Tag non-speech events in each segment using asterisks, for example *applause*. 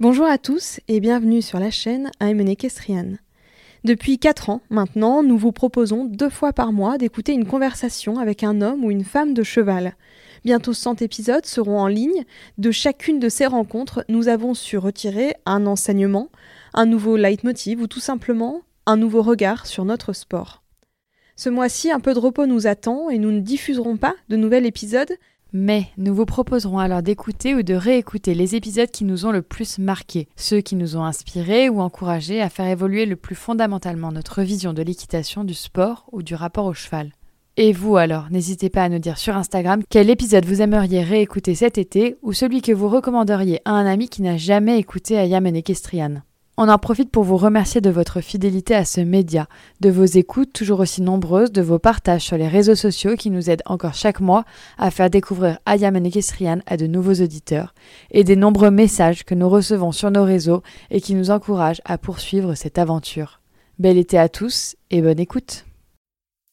Bonjour à tous et bienvenue sur la chaîne I'm Equestrian. Depuis 4 ans maintenant, nous vous proposons deux fois par mois d'écouter une conversation avec un homme ou une femme de cheval. Bientôt 100 épisodes seront en ligne. De chacune de ces rencontres, nous avons su retirer un enseignement, un nouveau leitmotiv ou tout simplement un nouveau regard sur notre sport. Ce mois-ci, un peu de repos nous attend et nous ne diffuserons pas de nouvel épisode, mais nous vous proposerons alors d'écouter ou de réécouter les épisodes qui nous ont le plus marqués, ceux qui nous ont inspirés ou encouragés à faire évoluer le plus fondamentalement notre vision de l'équitation, du sport ou du rapport au cheval. Et vous alors, n'hésitez pas à nous dire sur Instagram quel épisode vous aimeriez réécouter cet été ou celui que vous recommanderiez à un ami qui n'a jamais écouté Ayam Equestrian. On en profite pour vous remercier de votre fidélité à ce média, de vos écoutes toujours aussi nombreuses, de vos partages sur les réseaux sociaux qui nous aident encore chaque mois à faire découvrir Ayam Equestrian à de nouveaux auditeurs, et des nombreux messages que nous recevons sur nos réseaux et qui nous encouragent à poursuivre cette aventure. Bel été à tous et bonne écoute.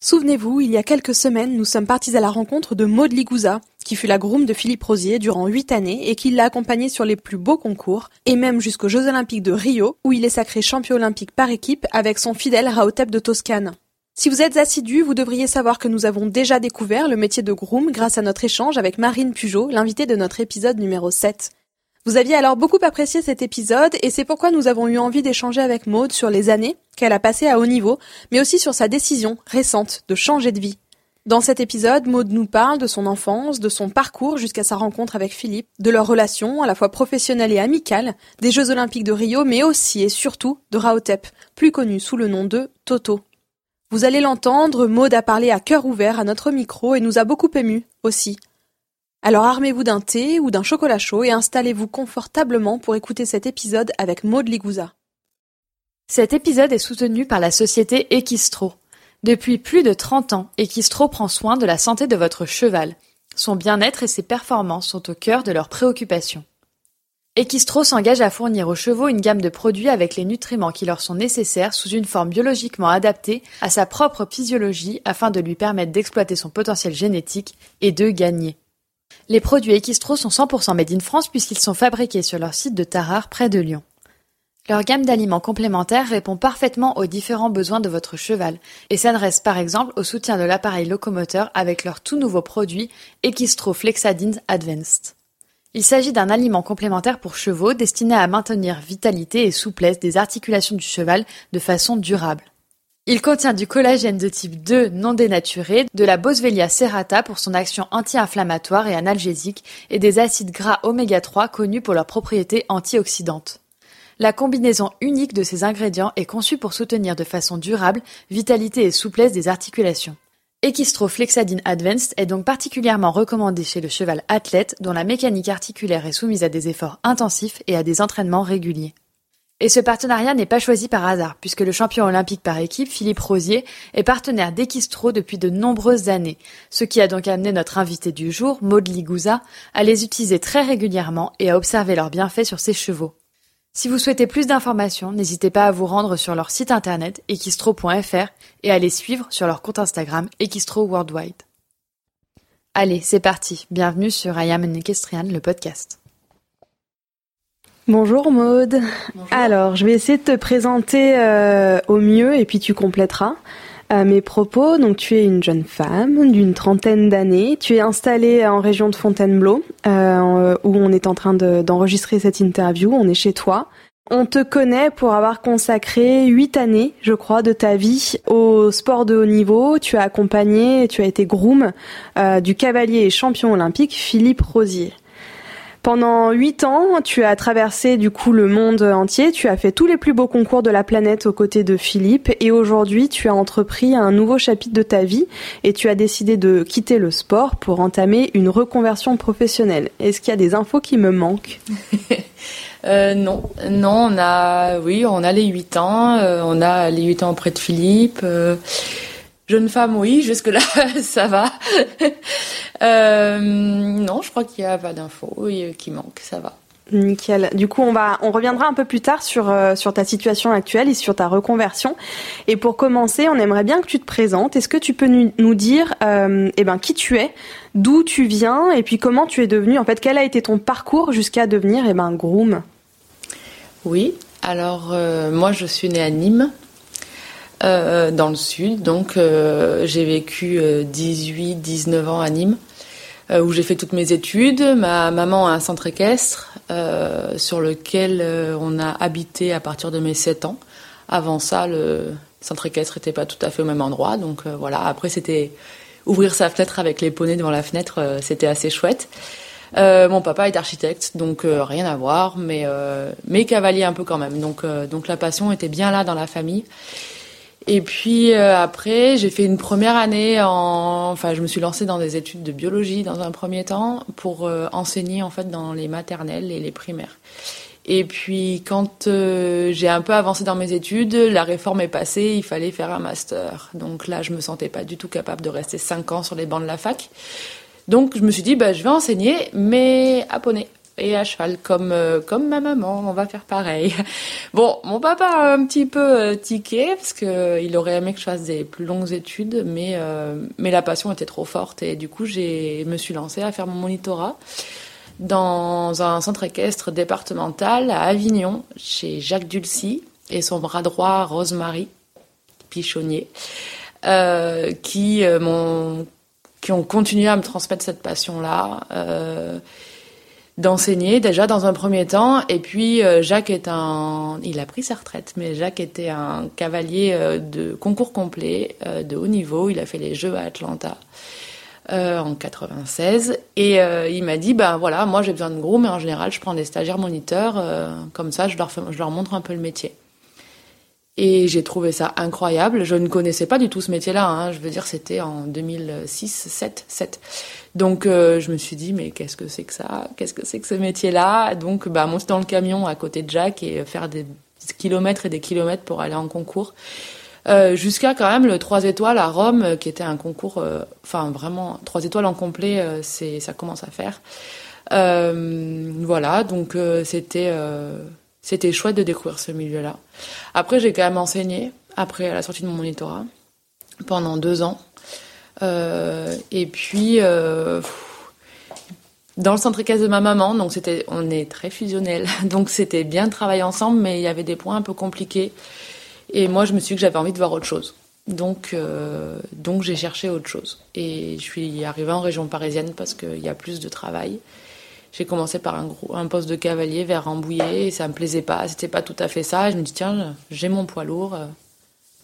Souvenez-vous, il y a quelques semaines, nous sommes partis à la rencontre de Maud Ligouza, qui fut la groom de Philippe Rosier durant huit années et qui l'a accompagné sur les plus beaux concours, et même jusqu'aux Jeux Olympiques de Rio, où il est sacré champion olympique par équipe avec son fidèle Raotep de Toscane. Si vous êtes assidu, vous devriez savoir que nous avons déjà découvert le métier de groom grâce à notre échange avec Marine Pujot, l'invitée de notre épisode numéro 7. Vous aviez alors beaucoup apprécié cet épisode et c'est pourquoi nous avons eu envie d'échanger avec Maude sur les années qu'elle a passées à haut niveau, mais aussi sur sa décision récente de changer de vie. Dans cet épisode, Maude nous parle de son enfance, de son parcours jusqu'à sa rencontre avec Philippe, de leur relation à la fois professionnelle et amicale, des Jeux Olympiques de Rio, mais aussi et surtout de Raotep, plus connu sous le nom de Toto. Vous allez l'entendre, Maude a parlé à cœur ouvert à notre micro et nous a beaucoup ému aussi. Alors armez-vous d'un thé ou d'un chocolat chaud et installez-vous confortablement pour écouter cet épisode avec Maud Ligouza. Cet épisode est soutenu par la société Equistro. Depuis plus de 30 ans, Equistro prend soin de la santé de votre cheval. Son bien-être et ses performances sont au cœur de leurs préoccupations. Equistro s'engage à fournir aux chevaux une gamme de produits avec les nutriments qui leur sont nécessaires sous une forme biologiquement adaptée à sa propre physiologie afin de lui permettre d'exploiter son potentiel génétique et de gagner. Les produits Equistro sont 100% made in France puisqu'ils sont fabriqués sur leur site de Tarare près de Lyon. Leur gamme d'aliments complémentaires répond parfaitement aux différents besoins de votre cheval et s'adresse par exemple au soutien de l'appareil locomoteur avec leur tout nouveau produit Equistro Flexadins Advanced. Il s'agit d'un aliment complémentaire pour chevaux destiné à maintenir vitalité et souplesse des articulations du cheval de façon durable. Il contient du collagène de type 2 non dénaturé, de la Boswellia serrata pour son action anti-inflammatoire et analgésique, et des acides gras oméga 3 connus pour leurs propriétés antioxydantes. La combinaison unique de ces ingrédients est conçue pour soutenir de façon durable vitalité et souplesse des articulations. Equistro Flexadine Advanced est donc particulièrement recommandé chez le cheval athlète dont la mécanique articulaire est soumise à des efforts intensifs et à des entraînements réguliers. Et ce partenariat n'est pas choisi par hasard, puisque le champion olympique par équipe, Philippe Rosier, est partenaire d'Equistro depuis de nombreuses années, ce qui a donc amené notre invité du jour, Maud Ligouza, à les utiliser très régulièrement et à observer leurs bienfaits sur ses chevaux. Si vous souhaitez plus d'informations, n'hésitez pas à vous rendre sur leur site internet equistro.fr et à les suivre sur leur compte Instagram Equistro Worldwide. Allez, c'est parti. Bienvenue sur I Am an Equestrian, le podcast. Bonjour Maude. Alors, je vais essayer de te présenter euh, au mieux et puis tu compléteras. À mes propos. Donc tu es une jeune femme d'une trentaine d'années. Tu es installée en région de Fontainebleau, euh, où on est en train d'enregistrer cette interview. On est chez toi. On te connaît pour avoir consacré huit années, je crois, de ta vie au sport de haut niveau. Tu as accompagné, tu as été groom euh, du cavalier et champion olympique Philippe Rosier. Pendant huit ans, tu as traversé du coup le monde entier, tu as fait tous les plus beaux concours de la planète aux côtés de Philippe. Et aujourd'hui tu as entrepris un nouveau chapitre de ta vie et tu as décidé de quitter le sport pour entamer une reconversion professionnelle. Est-ce qu'il y a des infos qui me manquent? *laughs* Euh, non, non, on a, oui, on a les huit ans, euh, on a les huit ans auprès de Philippe. Euh, Jeune femme, oui, jusque-là, *laughs* ça va. Euh, non, je crois qu'il n'y a pas d'infos qui manquent, ça va. Nickel. Du coup, on va, on reviendra un peu plus tard sur euh, sur ta situation actuelle et sur ta reconversion. Et pour commencer, on aimerait bien que tu te présentes. Est-ce que tu peux nous, dire, euh, eh ben, qui tu es, d'où tu viens, et puis comment tu es devenu. En fait, quel a été ton parcours jusqu'à devenir, eh ben, groom? Oui. Alors, moi, je suis née à Nîmes, euh, dans le sud. Donc euh, j'ai vécu 18-19 euh, ans à Nîmes, où j'ai fait toutes mes études. Ma maman a un centre équestre sur lequel on a habité à partir de mes 7 ans. Avant ça, le centre équestre n'était pas tout à fait au même endroit. Donc voilà, après c'était ouvrir sa fenêtre avec les poneys devant la fenêtre, c'était assez chouette. Euh, mon papa est architecte, donc rien à voir, mais mais cavalier un peu quand même. Donc donc la passion était bien là dans la famille. Et puis euh, après, j'ai fait une première année en, enfin, je me suis lancée dans des études de biologie dans un premier temps pour euh, enseigner en fait dans les maternelles et les primaires. Et puis quand euh, j'ai un peu avancé dans mes études, la réforme est passée, il fallait faire un master. Donc là, je me sentais pas du tout capable de rester cinq ans sur les bancs de la fac. Donc je me suis dit, bah, je vais enseigner, mais à poney et à cheval, comme, euh, comme ma maman, on va faire pareil. *laughs* Bon, mon papa a un petit peu euh, tiqué, parce qu'il aurait aimé que je fasse des plus longues études, mais, euh, mais la passion était trop forte, et du coup, je me suis lancée à faire mon monitorat dans un centre équestre départemental à Avignon, chez Jacques Dulcy, et son bras droit, Rosemary Pichonnier, qui, m'ont, qui ont continué à me transmettre cette passion-là d'enseigner déjà dans un premier temps. Et puis euh, Jacques est un, il a pris sa retraite, mais Jacques était un cavalier euh, de concours complet euh, de haut niveau. Il a fait les Jeux à Atlanta. en 96 et il m'a dit ben voilà moi j'ai besoin de gros mais en général je prends des stagiaires moniteurs comme ça je leur je leur montre un peu le métier et j'ai trouvé ça incroyable. Je ne connaissais pas du tout ce métier-là. Hein. Je veux dire, c'était en 2006, 7, 7. Donc euh, je me suis dit mais qu'est-ce que c'est que ça? Qu'est-ce que c'est que ce métier-là? Donc bah monter dans le camion à côté de Jack et faire des kilomètres et des kilomètres pour aller en concours. Euh, jusqu'à quand même le 3 étoiles à Rome, qui était un concours, euh, enfin vraiment 3 étoiles en complet, c'est ça commence à faire. voilà, donc c'était c'était chouette de découvrir ce milieu-là. Après, j'ai quand même enseigné après la sortie de mon monitorat pendant deux ans. Euh, et puis, euh, dans le centre équestre de ma maman, donc on est très fusionnels, *laughs* donc c'était bien de travailler ensemble, mais il y avait des points un peu compliqués. Et moi, je me suis dit que j'avais envie de voir autre chose. Donc, euh, donc j'ai cherché autre chose. Et je suis arrivée en région parisienne parce qu'il y a plus de travail. J'ai commencé par un, gros, un poste de cavalier vers Rambouillet et ça me plaisait pas. C'était pas tout à fait ça. je me dis tiens, j'ai mon poids lourd.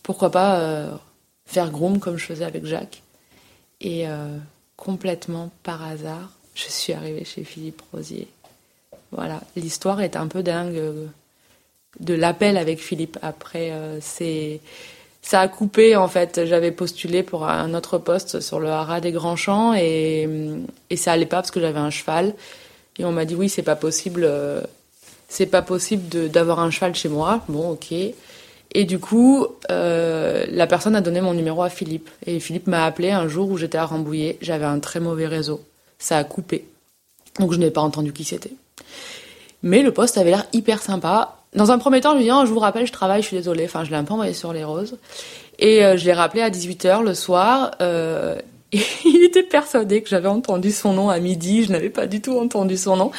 pourquoi pas faire groom comme je faisais avec Jacques. Et euh, complètement par hasard, je suis arrivée chez Philippe Rosier. Voilà, l'histoire est un peu dingue euh, de l'appel avec Philippe. Après, euh, c'est ça a coupé en fait. J'avais postulé pour un autre poste sur le haras des Grands Champs et, et ça allait pas parce que j'avais un cheval. Et on m'a dit oui, c'est pas possible, c'est pas possible d'avoir un cheval chez moi. Bon, ok. Et du coup, euh, la personne a donné mon numéro à Philippe. Et Philippe m'a appelé un jour où j'étais à Rambouillet. J'avais un très mauvais réseau. Ça a coupé. Donc je n'ai pas entendu qui c'était. Mais le poste avait l'air hyper sympa. Dans un premier temps, je lui ai dit, je vous rappelle, je travaille, je suis désolée. Enfin, je l'ai un peu envoyé sur les roses. Et euh, je l'ai rappelé à 18h le soir. Euh, *laughs* Il était persuadé que j'avais entendu son nom à midi, je n'avais pas du tout entendu son nom.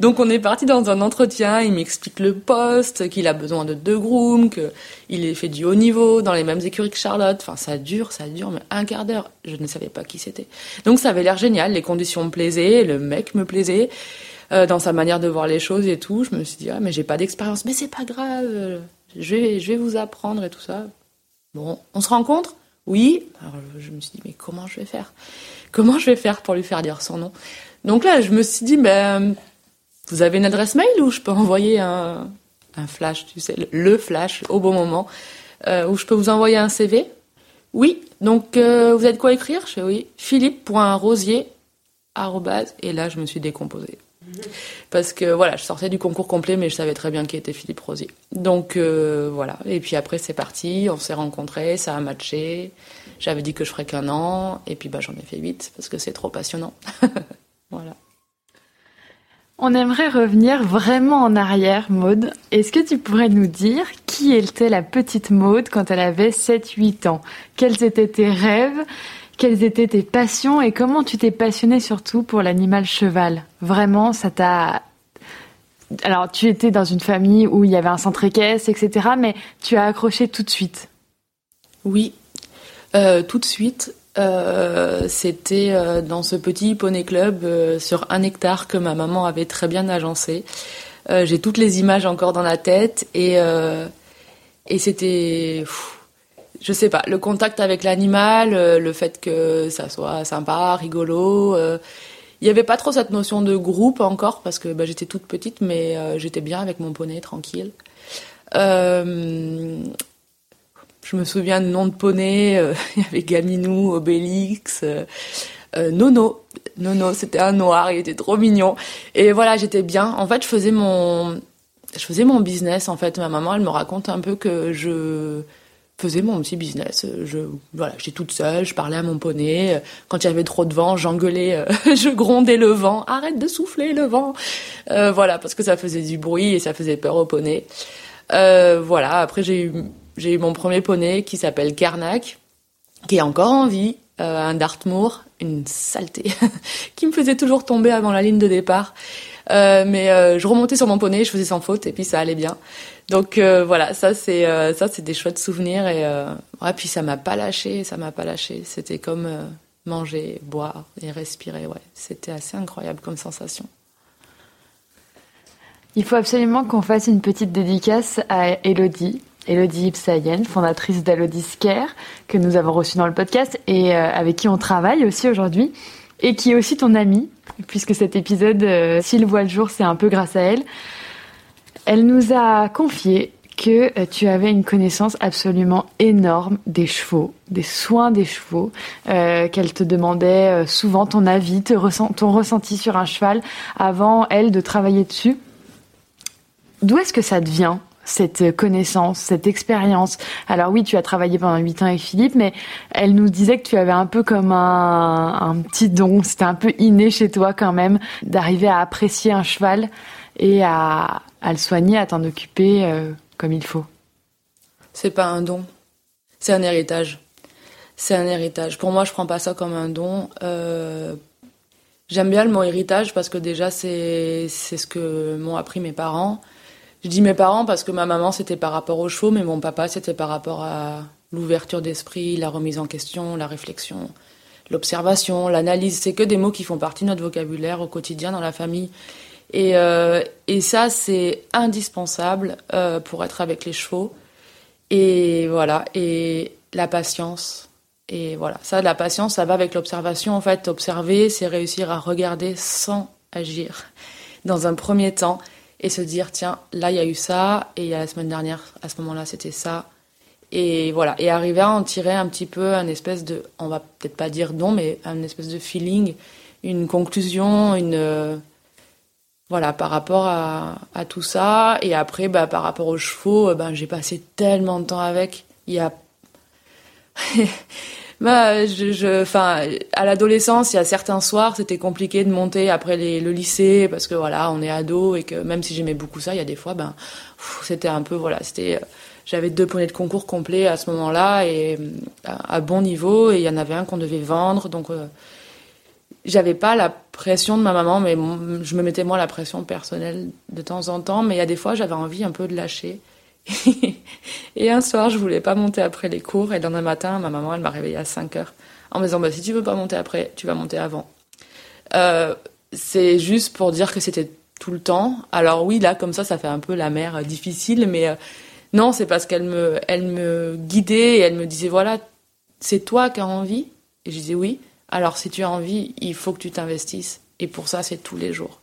Donc on est parti dans un entretien, il m'explique le poste, qu'il a besoin de deux grooms, qu'il est fait du haut niveau, dans les mêmes écuries que Charlotte. Enfin ça dure, ça dure, mais un quart d'heure. Je ne savais pas qui c'était. Donc ça avait l'air génial, les conditions me plaisaient, le mec me plaisait, euh, dans sa manière de voir les choses et tout. Je me suis dit, ah mais j'ai pas d'expérience, mais c'est pas grave, je vais, je vais vous apprendre et tout ça. Bon, on se rencontre oui. Alors je me suis dit, mais comment je vais faire? Comment je vais faire pour lui faire dire son nom? Donc là, je me suis dit, ben, vous avez une adresse mail où je peux envoyer un, flash, tu sais, le flash au bon moment, euh, où je peux vous envoyer un CV Oui. Donc, euh, vous avez quoi écrire? Je fais oui. Philippe.rosier, et là, je me suis décomposée. Parce que voilà, je sortais du concours complet, mais je savais très bien qui était Philippe Rosier. Donc euh, voilà. Et puis après, c'est parti. On s'est rencontrés, ça a matché. J'avais dit que je ferais qu'un an, et puis bah j'en ai fait huit parce que c'est trop passionnant. *laughs* voilà. On aimerait revenir vraiment en arrière, Maude. Est-ce que tu pourrais nous dire qui était la petite Maude quand elle avait 7-8 ans? Quels étaient tes rêves? Quelles étaient tes passions et comment tu t'es passionnée surtout pour l'animal cheval? Vraiment, ça t'a... Alors, tu étais dans une famille où il y avait un centre équestre, etc., mais tu as accroché tout de suite. Oui, euh, tout de suite. Euh, c'était euh, dans ce petit poney club sur un hectare que ma maman avait très bien agencé. J'ai toutes les images encore dans la tête et c'était je sais pas, le contact avec l'animal, euh, le fait que ça soit sympa, rigolo. Euh, il n'y avait pas trop cette notion de groupe encore parce que bah, j'étais toute petite, mais euh, j'étais bien avec mon poney, tranquille. je me souviens de nom de poney, *laughs* il y avait Gaminou, Obélix, Nono. Nono, c'était un noir, il était trop mignon. Et voilà, j'étais bien. En fait, je faisais mon, je faisais mon business. En fait, ma maman, elle me raconte un peu que je faisais mon petit business. Je, voilà, j'étais toute seule, je parlais à mon poney. Quand il y avait trop de vent, j'engueulais, euh, *laughs* je grondais le vent. Arrête de souffler le vent. Euh, voilà, parce que ça faisait du bruit et ça faisait peur au poney. Euh, voilà, après j'ai eu, j'ai eu mon premier poney qui s'appelle Karnak, qui est encore en vie, un Dartmoor, une saleté, *laughs* qui me faisait toujours tomber avant la ligne de départ. Mais je remontais sur mon poney, je faisais sans faute et puis ça allait bien. Donc euh, voilà, ça c'est euh, ça c'est des chouettes souvenirs et euh, puis ça m'a pas lâché, ça m'a pas lâché. C'était comme manger, boire et respirer. Ouais, c'était assez incroyable comme sensation. Il faut absolument qu'on fasse une petite dédicace à Elodie, Elodie Ipsayen, fondatrice d'Elodie Scare, que nous avons reçue dans le podcast et avec qui on travaille aussi aujourd'hui, et qui est aussi ton amie, puisque cet épisode, s'il voit le jour, c'est un peu grâce à elle. Elle nous a confié que euh, tu avais une connaissance absolument énorme des chevaux, des soins des chevaux, euh, qu'elle te demandait euh, souvent ton avis, ton ressenti sur un cheval avant, elle, de travailler dessus. D'où est-ce que ça te vient? Cette connaissance, cette expérience. Alors oui, tu as travaillé pendant huit ans avec Philippe, mais elle nous disait que tu avais un peu comme un, petit don, c'était un peu inné chez toi quand même, d'arriver à apprécier un cheval et à, à le soigner, à t'en occuper euh, comme il faut. C'est pas un don, c'est un héritage. C'est un héritage. Pour moi, je prends pas ça comme un don. Euh, j'aime bien le mot héritage parce que déjà, c'est ce que m'ont appris mes parents. Je dis mes parents parce que ma maman, c'était par rapport aux chevaux, mais mon papa, c'était par rapport à l'ouverture d'esprit, la remise en question, la réflexion, l'observation, l'analyse. C'est que des mots qui font partie de notre vocabulaire au quotidien dans la famille. Et, euh, et ça, c'est indispensable euh, pour être avec les chevaux. Et voilà, et la patience. Et voilà, ça, la patience, ça va avec l'observation. En fait, observer, c'est réussir à regarder sans agir. Dans un premier temps, et se dire, tiens, là, il y a eu ça, et la semaine dernière, à ce moment-là, c'était ça. Et voilà, et arriver à en tirer un petit peu un espèce de, on va peut-être pas dire don, mais un espèce de feeling, une conclusion, une voilà, par rapport à, à, tout ça. Et après, bah, par rapport aux chevaux, euh, ben, j'ai passé tellement de temps avec. Il y a. *laughs* bah, je, je, à l'adolescence, il y a certains soirs, c'était compliqué de monter après le lycée parce que voilà, on est ado et que même si j'aimais beaucoup ça, il y a des fois, ben, c'était un peu, voilà, c'était j'avais deux poneys de concours complets à ce moment-là et à, bon niveau et il y en avait un qu'on devait vendre. Donc j'avais pas la pression de ma maman mais je me mettais moi la pression personnelle de temps en temps. Mais il y a des fois j'avais envie un peu de lâcher *laughs* et un soir je voulais pas monter après les cours et un matin ma maman elle m'a réveillée à 5 heures en me disant bah si tu veux pas monter après tu vas monter avant euh, c'est juste pour dire que c'était tout le temps. Alors oui, là, comme ça, ça fait un peu la mère euh, difficile, mais euh, non, c'est parce qu'elle me, elle me guidait et elle me disait, voilà, c'est toi qui as envie. Et je disais oui. Alors si tu as envie, il faut que tu t'investisses. Et pour ça, c'est tous les jours.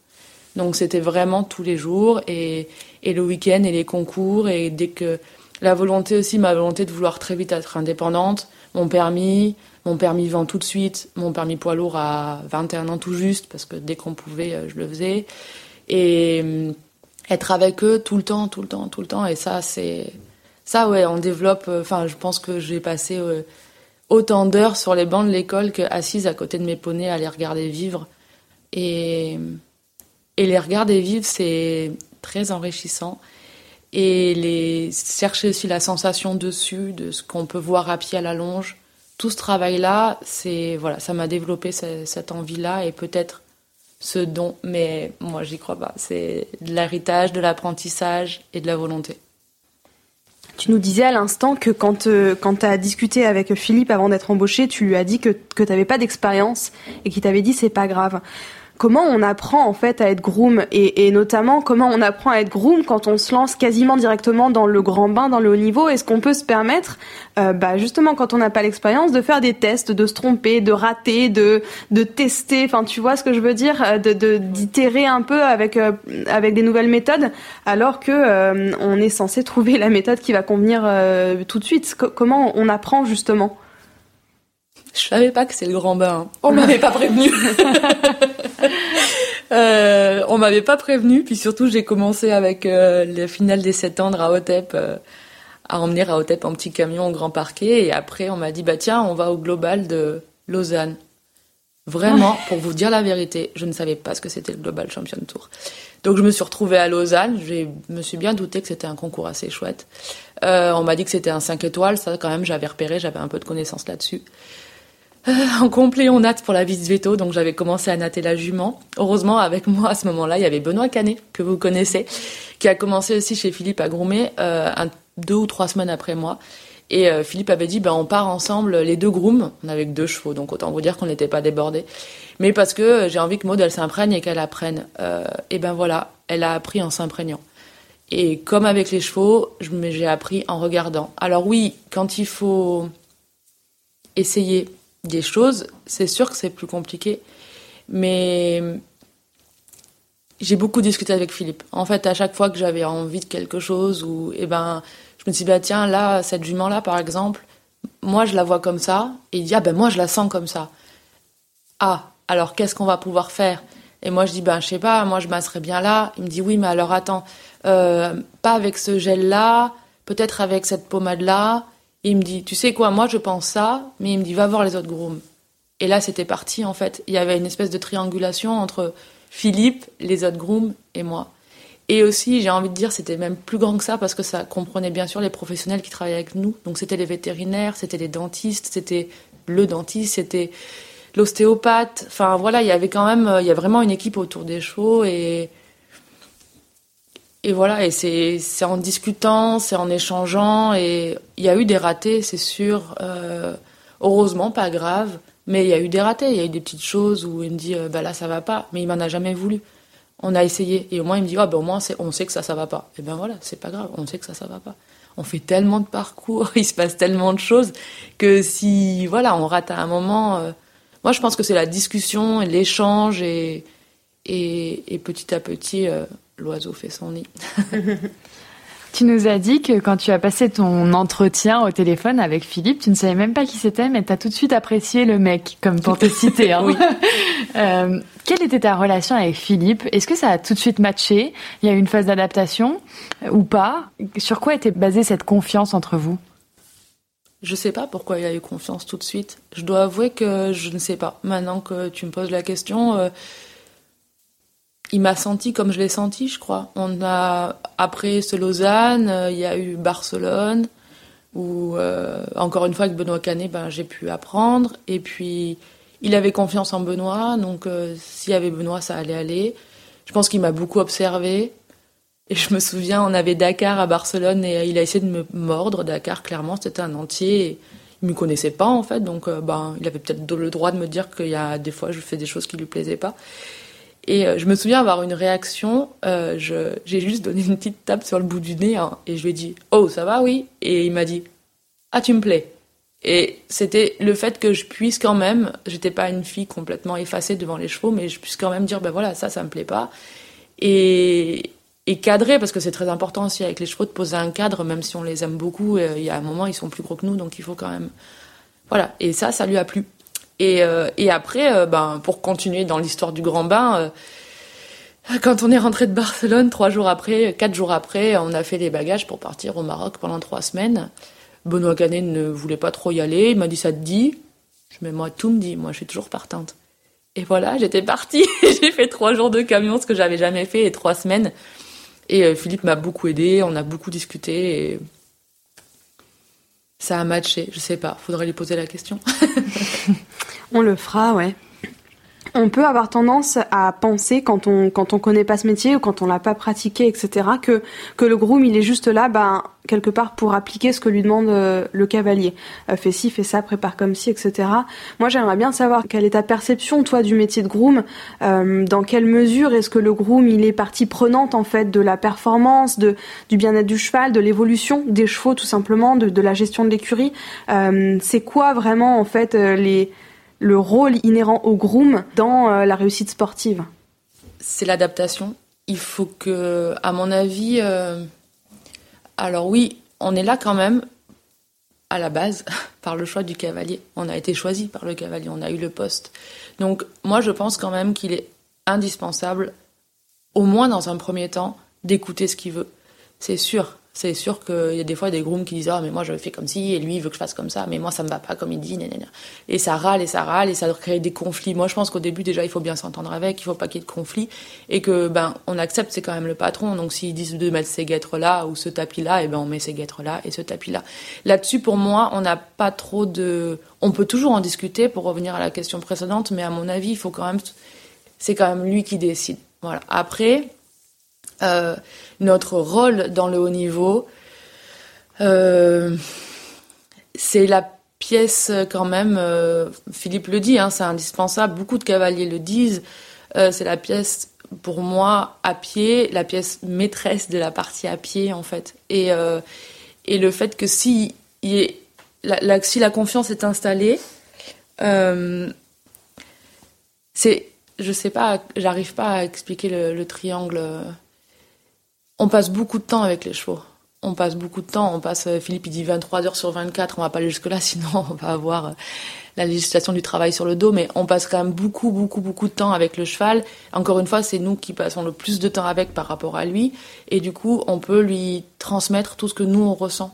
Donc c'était vraiment tous les jours et, et le week-end et les concours et dès que la volonté aussi, ma volonté de vouloir très vite être indépendante, mon permis, mon permis vend tout de suite, mon permis poids lourd à 21 ans tout juste, parce que dès qu'on pouvait, euh, je le faisais. Et euh, être avec eux tout le temps, tout le temps, tout le temps. Et ça, c'est. Ça, ouais, on développe. Euh, enfin, je pense que j'ai passé autant d'heures sur les bancs de l'école qu'assise à côté de mes poneys à les regarder vivre. Et, et les regarder vivre, c'est très enrichissant. Et les chercher aussi la sensation dessus, de ce qu'on peut voir à pied à la longe tout ce travail-là, c'est voilà, ça m'a développé cette, envie-là et peut-être ce don, mais moi j'y crois pas. C'est de l'héritage, de l'apprentissage et de la volonté. Tu nous disais à l'instant que quand, euh, quand tu as discuté avec Philippe avant d'être embauché, tu lui as dit que, que tu n'avais pas d'expérience et qu'il t'avait dit c'est pas grave comment on apprend en fait à être groom et, notamment comment on apprend à être groom quand on se lance quasiment directement dans le grand bain, dans le haut niveau? Est-ce qu'on peut se permettre, euh, bah justement quand on n'a pas l'expérience, de faire des tests, de se tromper, de rater, de de tester? Enfin, tu vois ce que je veux dire, euh, de d'itérer un peu avec euh, avec des nouvelles méthodes, alors que on est censé trouver la méthode qui va convenir tout de suite. comment on apprend justement? Je savais pas que c'est le grand bain. On m'avait pas prévenu. *laughs* euh, on m'avait pas prévenu. Puis surtout, j'ai commencé avec euh, le final des sept ans à Raotep, euh, à emmener Raotep en petit camion au Grand Parquet. Et après, on m'a dit, bah tiens, on va au Global de Lausanne. Vraiment, pour vous dire la vérité, je ne savais pas ce que c'était le Global Champion Tour. Donc je me suis retrouvée à Lausanne. Je me suis bien douté que c'était un concours assez chouette. Euh, on m'a dit que c'était un 5 étoiles. Ça, quand même, j'avais repéré, j'avais un peu de connaissances là-dessus. Euh, en complet, on natte pour la visite veto, donc j'avais commencé à natter la jument. Heureusement, avec moi à ce moment-là, il y avait Benoît Canet, que vous connaissez, qui a commencé aussi chez Philippe à groomer euh, deux ou trois semaines après moi. Et euh, Philippe avait dit, ben, on part ensemble, les deux grooms. On avait que deux chevaux, donc autant vous dire qu'on n'était pas débordés. Mais parce que j'ai envie que Maud, elle s'imprègne et qu'elle apprenne. et ben voilà, elle a appris en s'imprégnant. Et comme avec les chevaux, j'ai appris en regardant. Alors oui, quand il faut essayer des choses, c'est sûr que c'est plus compliqué. Mais j'ai beaucoup discuté avec Philippe. En fait, à chaque fois que j'avais envie de quelque chose, ou eh ben, je me suis dit, bah, tiens, là, cette jument-là, par exemple, moi, je la vois comme ça. Et il dit, ah ben moi, je la sens comme ça. Ah, alors qu'est-ce qu'on va pouvoir faire? Et moi, je dis, ben, je sais pas, moi, je masserais bien là. Il me dit, oui, mais alors attends, euh, pas avec ce gel-là, peut-être avec cette pommade-là il me dit, tu sais quoi, moi je pense ça, mais il me dit, va voir les autres grooms. Et là, c'était parti, en fait. Il y avait une espèce de triangulation entre Philippe, les autres grooms et moi. Et aussi, j'ai envie de dire, c'était même plus grand que ça parce que ça comprenait bien sûr les professionnels qui travaillaient avec nous. Donc c'était les vétérinaires, c'était les dentistes, c'était le dentiste, c'était l'ostéopathe. Enfin voilà, il y avait quand même, il y a vraiment une équipe autour des chevaux et et voilà, et c'est en discutant, c'est en échangeant, et il y a eu des ratés, c'est sûr. Euh, heureusement, pas grave, mais il y a eu des ratés. Il y a eu des petites choses où il me dit, euh, bah là, ça va pas, mais il m'en a jamais voulu. On a essayé, et au moins il me dit, ah ben au moins on sait que ça, ça va pas. Et ben voilà, c'est pas grave, on sait que ça, ça va pas. On fait tellement de parcours, *laughs* il se passe tellement de choses que si, voilà, on rate à un moment. Euh, moi, je pense que c'est la discussion, l'échange, et, et, et, petit à petit l'oiseau fait son nid. *laughs* tu nous as dit que quand tu as passé ton entretien au téléphone avec Philippe, tu ne savais même pas qui c'était, mais tu as tout de suite apprécié le mec, comme pour te citer. Hein. *laughs* *laughs* euh, quelle était ta relation avec Philippe? Est-ce que ça a tout de suite matché? Il y a eu une phase d'adaptation euh, ou pas? Sur quoi était basée cette confiance entre vous? Je sais pas pourquoi il y a eu confiance tout de suite. Je dois avouer que je ne sais pas. Maintenant que tu me poses la question, euh, il m'a senti comme je l'ai senti, je crois. On a après ce Lausanne, euh, il y a eu Barcelone où euh, encore une fois avec Benoît Canet, ben j'ai pu apprendre et puis il avait confiance en Benoît, donc euh, s'il y avait Benoît, ça allait aller. Je pense qu'il m'a beaucoup observé. Et je me souviens, on avait Dakar à Barcelone et il a essayé de me mordre. Dakar, clairement, c'était un entier. Il me connaissait pas en fait, donc ben il avait peut-être le droit de me dire qu'il y a des fois je fais des choses qui lui plaisaient pas. Et euh, je me souviens avoir une réaction. Euh, j'ai juste donné une petite tape sur le bout du nez hein, et je lui ai dit Oh, ça va, oui? Et il m'a dit Ah, tu me plais. Et c'était le fait que je puisse quand même, j'étais pas une fille complètement effacée devant les chevaux, mais je puisse quand même dire Ben voilà, ça, ça me plaît pas. Et, et cadrer, parce que c'est très important aussi avec les chevaux de poser un cadre, même si on les aime beaucoup. Euh, il y a un moment, ils sont plus gros que nous, donc il faut quand même. Voilà. Et ça, ça lui a plu. Et, euh, et après, euh, ben, pour continuer dans l'histoire du grand bain, euh, quand on est rentré de Barcelone, trois jours après, quatre jours après, on a fait les bagages pour partir au Maroc pendant trois semaines. Benoît Canet ne voulait pas trop y aller. Il m'a dit ça te dit? Je mais moi tout me dit. Moi je suis toujours partante. Et voilà, j'étais partie. *laughs* J'ai fait trois jours de camion, ce que j'avais jamais fait, et trois semaines. Et Philippe m'a beaucoup aidé. On a beaucoup discuté. Ça a matché. Je sais pas. Faudrait lui poser la question. *laughs* *laughs* On le fera, ouais. On peut avoir tendance à penser quand on quand on connaît pas ce métier ou quand on l'a pas pratiqué, etc. que que le groom il est juste là, ben quelque part pour appliquer ce que lui demande euh, le cavalier. Euh, fais ci, fais ça, prépare comme ci, etc. Moi j'aimerais bien savoir quelle est ta perception toi du métier de groom. Euh, dans quelle mesure est-ce que le groom il est partie prenante en fait de la performance, de du bien-être du cheval, de l'évolution des chevaux tout simplement, de, de la gestion de l'écurie? C'est quoi vraiment en fait les le rôle inhérent au groom dans euh, la réussite sportive C'est l'adaptation. Il faut que, à mon avis, euh, alors oui, on est là quand même à la base *laughs* par le choix du cavalier. On a été choisi par le cavalier, on a eu le poste. Donc moi, je pense quand même qu'il est indispensable, au moins dans un premier temps, d'écouter ce qu'il veut. C'est sûr, c'est sûr qu'il y a des fois des grooms qui disent ah mais moi je fais comme ci et lui il veut que je fasse comme ça mais moi ça me va pas comme il dit et ça râle et ça râle et ça crée des conflits. Moi je pense qu'au début déjà il faut bien s'entendre avec il faut pas qu'il y ait de conflits et que ben on accepte c'est quand même le patron. Donc s'ils disent de mettre ces guêtres là ou ce tapis là et ben on met ces guêtres là et ce tapis là là-dessus pour moi on n'a pas trop de on peut toujours en discuter pour revenir à la question précédente mais à mon avis il faut quand même c'est quand même lui qui décide. Voilà. Après euh, notre rôle dans le haut niveau, euh, c'est la pièce quand même, euh, Philippe le dit, hein, c'est indispensable, beaucoup de cavaliers le disent, c'est la pièce pour moi à pied, la pièce maîtresse de la partie à pied en fait. Et, le fait que si, la, confiance est installée, c'est, je sais pas, j'arrive pas à expliquer le triangle on passe beaucoup de temps avec les chevaux. On passe beaucoup de temps. On passe, euh, Philippe, il dit 23 heures sur 24. On va pas aller jusque-là, *laughs* sinon on va avoir euh, la législation du travail sur le dos. Mais on passe quand même beaucoup, beaucoup, beaucoup de temps avec le cheval. Encore une fois, c'est nous qui passons le plus de temps avec par rapport à lui. Et du coup, on peut lui transmettre tout ce que nous, on ressent.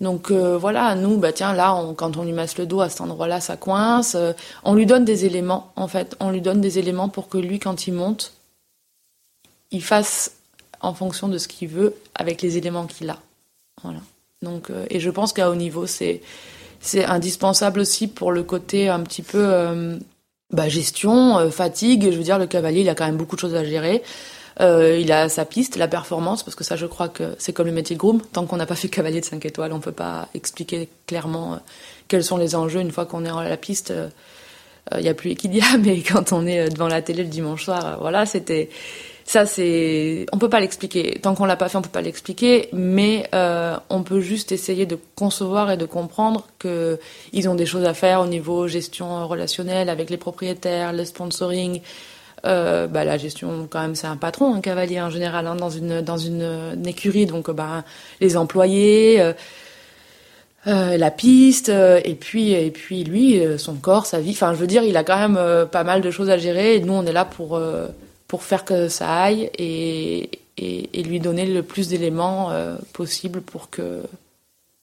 Donc euh, voilà, nous, bah tiens, là, quand on lui masse le dos à cet endroit-là, ça coince. on lui donne des éléments, en fait. On lui donne des éléments pour que lui, quand il monte, il fasse en fonction de ce qu'il veut avec les éléments qu'il a. Voilà. Donc, euh, et je pense qu'à haut niveau, c'est c'est indispensable aussi pour le côté un petit peu euh, bah, gestion, euh, fatigue. Je veux dire, le cavalier, il a quand même beaucoup de choses à gérer. il a sa piste, la performance, parce que ça, je crois que c'est comme le métier de groom. Tant qu'on n'a pas fait cavalier de 5 étoiles, on peut pas expliquer clairement quels sont les enjeux une fois qu'on est à la piste. Il n'y a plus *laughs* Equidia, mais quand on est devant la télé le dimanche soir, voilà, c'était ça, c'est, on peut pas l'expliquer. Tant qu'on l'a pas fait, on peut pas l'expliquer. Mais euh, on peut juste essayer de concevoir et de comprendre que ils ont des choses à faire au niveau gestion relationnelle avec les propriétaires, le sponsoring. Euh, bah, la gestion, quand même, c'est un patron, un cavalier en général, hein, dans une dans une, écurie. Donc, bah, les employés. Euh, euh la piste et puis et puis lui son corps sa vie enfin je veux dire il a quand même pas mal de choses à gérer et nous on est là pour pour faire que ça aille et, et, lui donner le plus d'éléments euh, possible pour que,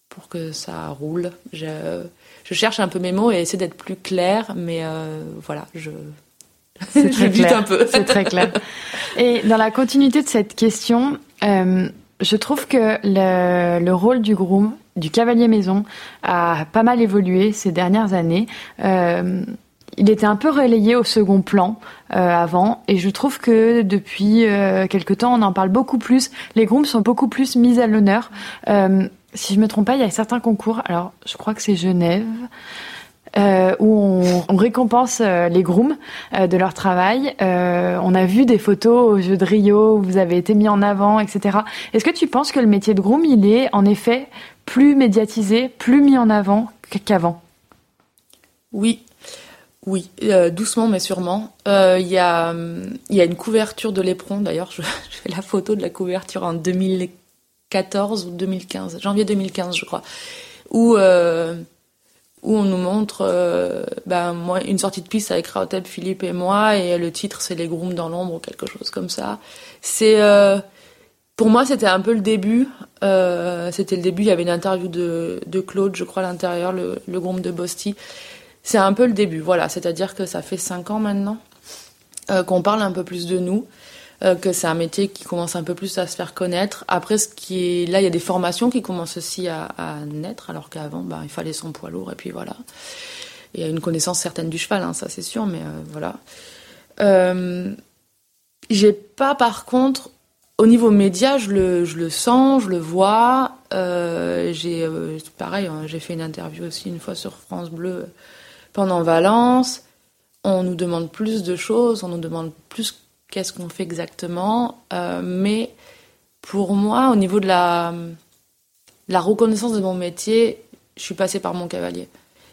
pour que ça roule. Je, je, cherche un peu mes mots et essayer d'être plus clair, mais euh, voilà, je. *laughs* C'est *laughs* très clair. un peu. C'est très clair. Et dans la continuité de cette question, euh, je trouve que le, le, rôle du groom, du cavalier maison, a pas mal évolué ces dernières années. Euh, il était un peu relayé au second plan euh, avant, et je trouve que depuis euh, quelque temps, on en parle beaucoup plus. Les grooms sont beaucoup plus mis à l'honneur. Euh, si je me trompe pas, il y a certains concours. Alors, je crois que c'est Genève. Euh, où on, on récompense euh, les grooms euh, de leur travail. on a vu des photos au jeu de Rio où vous avez été mis en avant, etc. Est-ce que tu penses que le métier de groom, il est en effet plus médiatisé, plus mis en avant qu'avant? Oui, oui, euh, doucement mais sûrement. Il euh, y, a, y a une couverture de l'éperon, d'ailleurs, je, *laughs* fais la photo de la couverture en 2014 ou 2015, janvier 2015 je crois, où, euh, où on nous montre ben, une sortie de piste avec Raotep, Philippe et moi, et le titre c'est Les Grooms dans l'ombre ou quelque chose comme ça. C'est... Pour moi, c'était un peu le début. c'était le début. Il y avait une interview de, de Claude, je crois, à l'intérieur, le, le groupe de Bosti. C'est un peu le début, voilà. C'est-à-dire que ça fait cinq ans maintenant euh, qu'on parle un peu plus de nous, euh, que c'est un métier qui commence un peu plus à se faire connaître. Après, ce qui est là, il y a des formations qui commencent aussi à, naître, alors qu'avant, bah, il fallait son poids lourd et puis voilà. Il y a une connaissance certaine du cheval, hein, ça c'est sûr, mais euh, voilà. J'ai pas, par contre, au niveau média, je le, je le sens, je le vois. J'ai pareil, hein, j'ai fait une interview aussi une fois sur France Bleu pendant Valence. On nous demande plus de choses, on nous demande plus qu'est-ce qu'on fait exactement. Euh, mais pour moi, au niveau de la, reconnaissance de mon métier, je suis passée par mon cavalier.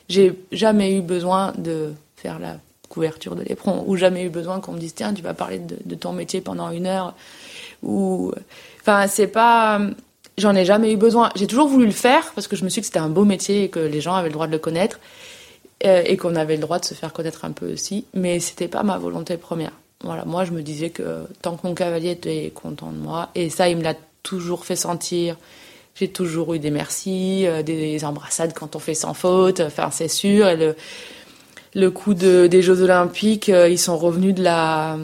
J'ai jamais eu besoin de faire la couverture de l'éperon ou jamais eu besoin qu'on me dise tiens tu vas parler de, de ton métier pendant une heure ou enfin c'est pas j'en ai jamais eu besoin j'ai toujours voulu le faire parce que je me suis dit que c'était un beau métier et que les gens avaient le droit de le connaître et qu'on avait le droit de se faire connaître un peu aussi mais c'était pas ma volonté première voilà moi je me disais que tant que mon cavalier était content de moi et ça il me l'a toujours fait sentir j'ai toujours eu des merci euh, des embrassades quand on fait sans faute enfin c'est sûr et le coup de, des Jeux Olympiques, euh, ils sont revenus de la.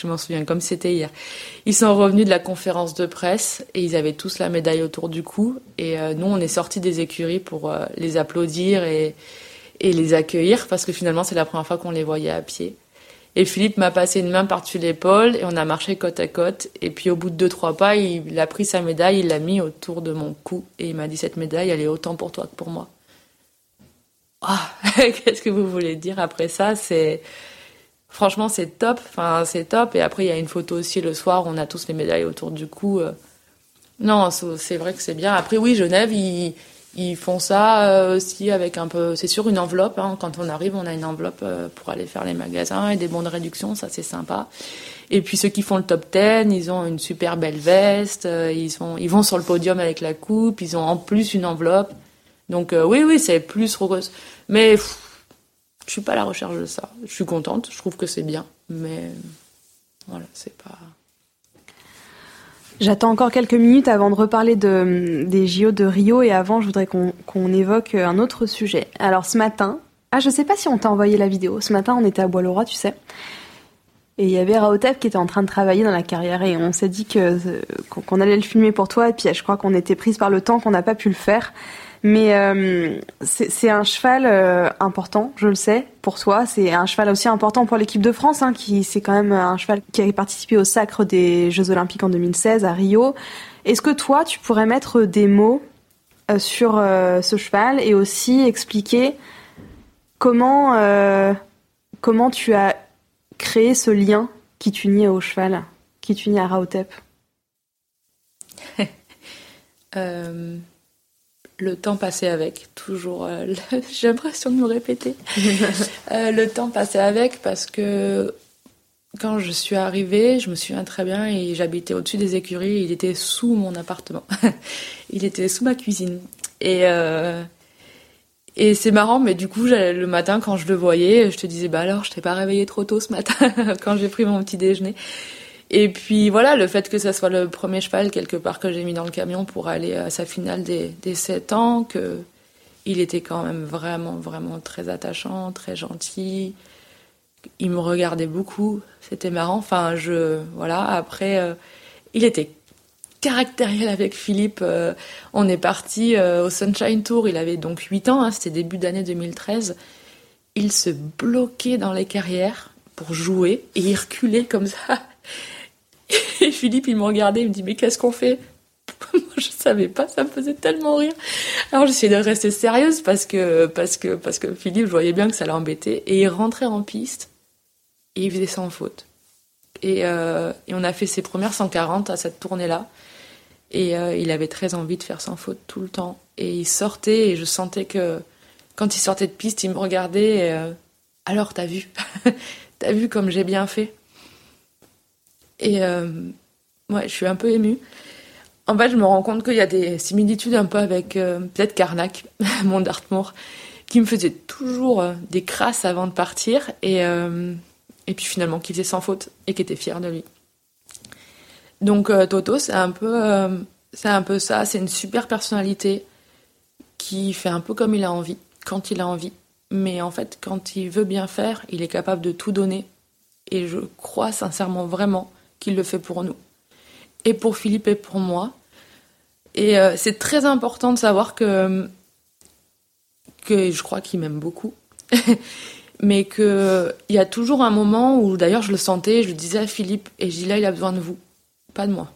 Je m'en souviens comme c'était hier. Ils sont revenus de la conférence de presse et ils avaient tous la médaille autour du cou. Et euh, nous, on est sortis des écuries pour euh, les applaudir et, et les accueillir parce que finalement, c'est la première fois qu'on les voyait à pied. Et Philippe m'a passé une main par-dessus l'épaule et on a marché côte à côte. Et puis au bout de deux, trois pas, il a pris sa médaille, il l'a mis autour de mon cou et il m'a dit cette médaille, elle est autant pour toi que pour moi. Ah, *laughs* qu'est-ce que vous voulez dire après ça? C'est franchement c'est top. Enfin c'est top. Et après il y a une photo aussi le soir. On a tous les médailles autour du cou. Euh. Non, c'est vrai que c'est bien. Après oui, Genève ils, ils font ça euh, aussi avec un peu. C'est sûr une enveloppe. Hein. Quand on arrive, on a une enveloppe euh, pour aller faire les magasins et des bons de réduction. Ça c'est sympa. Et puis ceux qui font le top 10, ils ont une super belle veste. Ils sont, ils vont sur le podium avec la coupe. Ils ont en plus une enveloppe. Donc oui, oui, c'est plus rose. Mais pff, je suis pas à la recherche de ça. Je suis contente, je trouve que c'est bien, mais voilà, c'est pas. J'attends encore quelques minutes avant de reparler de, des JO de Rio et avant, je voudrais qu'on qu évoque un autre sujet. Alors ce matin, ah je sais pas si on t'a envoyé la vidéo. Ce matin, on était à Bois-le-Roi, tu sais. Et il y avait Raotep qui était en train de travailler dans la carrière et on s'est dit que qu'on allait le filmer pour toi et puis je crois qu'on était prise par le temps qu'on n'a pas pu le faire. Mais euh, c'est un cheval euh, important, je le sais, pour toi. C'est un cheval aussi important pour l'équipe de France, hein, qui c'est quand même un cheval qui a participé au sacre des Jeux Olympiques en 2016 à Rio. Est-ce que toi, tu pourrais mettre des mots euh, sur ce cheval et aussi expliquer comment comment tu as créé ce lien qui t'unit au cheval, qui t'unit à Raotep? *laughs* le temps passé avec, toujours. Euh, *laughs* J'ai l'impression de me répéter. *laughs* euh, le temps passé avec parce que quand je suis arrivée, je me souviens très bien et j'habitais au-dessus des écuries. Il était sous mon appartement. *laughs* il était sous ma cuisine. Et euh, et c'est marrant, mais du coup, le matin, quand je le voyais, je te disais, bah alors, je t'ai pas réveillé trop tôt ce matin quand j'ai pris mon petit déjeuner. Et puis voilà, le fait que ça soit le premier cheval quelque part que j'ai mis dans le camion pour aller à sa finale des, des 7 ans, que il était quand même vraiment, vraiment très attachant, très gentil, il me regardait beaucoup. C'était marrant. Enfin, je voilà. Après, euh, il était caractériel avec Philippe. Euh, on est parti euh, au Sunshine Tour. Il avait donc 8 ans. Hein, C'était début d'année 2013. Il se bloquait dans les carrières pour jouer et il reculait comme ça. *laughs* Et Philippe, il me regardait, il me dit mais qu'est-ce qu'on fait? *laughs* Moi, je savais pas, ça me faisait tellement rire. Alors j'essayais de rester sérieuse parce que parce que parce que Philippe, je voyais bien que ça l'embêtait et il rentrait en piste et il faisait sans faute. Et, euh, et on a fait ses premières 140 à cette tournée-là. Et euh, il avait très envie de faire sans faute tout le temps. Et il sortait et je sentais que quand il sortait de piste, il me regardait. Euh, Alors, t'as vu? *laughs* T'as vu comme j'ai bien fait Et euh, ouais, je suis un peu émue. En fait, je me rends compte qu'il y a des similitudes un peu avec euh, peut-être Karnak, *laughs* mon Dartmoor, qui me faisait toujours euh, des crasses avant de partir. Et, euh, et puis finalement, qui faisait sans faute et qui était fier de lui. Donc Toto, c'est un peu, c'est un peu ça. C'est une super personnalité qui fait un peu comme il a envie, quand il a envie. Mais en fait, quand il veut bien faire, il est capable de tout donner. Et je crois sincèrement, vraiment, qu'il le fait pour nous. Et pour Philippe et pour moi. Et euh, c'est très important de savoir que, que je crois qu'il m'aime beaucoup. *laughs* mais qu'il y a toujours un moment où, d'ailleurs, je le sentais, je le disais à Philippe, et je dis là, il a besoin de vous, pas de moi.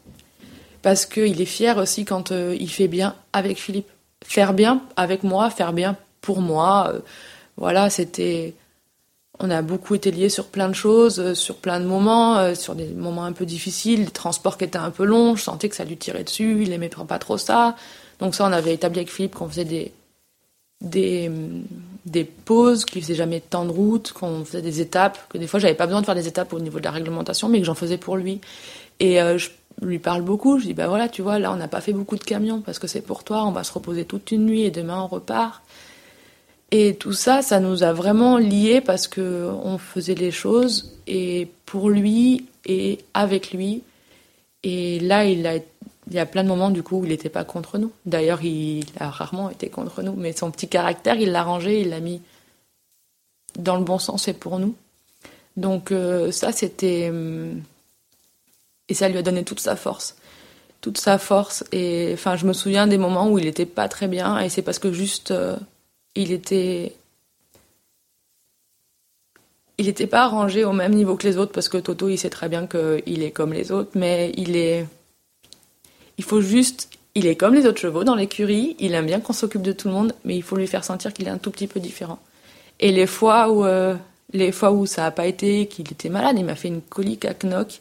Parce qu'il est fier aussi quand euh, il fait bien avec Philippe. Faire bien avec moi, faire bien pour moi. euh, voilà, c'était. On a beaucoup été liés sur plein de choses, euh, sur plein de moments, euh, sur des moments un peu difficiles, les transports qui étaient un peu longs, je sentais que ça lui tirait dessus, il aimait pas trop ça. Donc ça, on avait établi avec Philippe qu'on faisait des, des, des pauses, qu'il faisait jamais de temps de route, qu'on faisait des étapes, que des fois j'avais pas besoin de faire des étapes au niveau de la réglementation, mais que j'en faisais pour lui. Et euh, je lui parle beaucoup, je dis bah voilà, tu vois, là on n'a pas fait beaucoup de camions parce que c'est pour toi, on va se reposer toute une nuit et demain on repart. Et tout ça, ça nous a vraiment liés parce que on faisait les choses et pour lui et avec lui. Et là, il a, il y a plein de moments du coup où il n'était pas contre nous. D'ailleurs, il a rarement été contre nous, mais son petit caractère, il l'a rangé, il l'a mis dans le bon sens et pour nous. Donc euh, ça, c'était hum, et ça lui a donné toute sa force, toute sa force. Et enfin, je me souviens des moments où il n'était pas très bien, et c'est parce que juste euh, il était il n'était pas rangé au même niveau que les autres parce que Toto il sait très bien qu'il est comme les autres mais il est il faut juste il est comme les autres chevaux dans l'écurie il aime bien qu'on s'occupe de tout le monde mais il faut lui faire sentir qu'il est un tout petit peu différent. Et les fois où euh, les fois où ça a pas été qu'il était malade il m'a fait une colique à Knock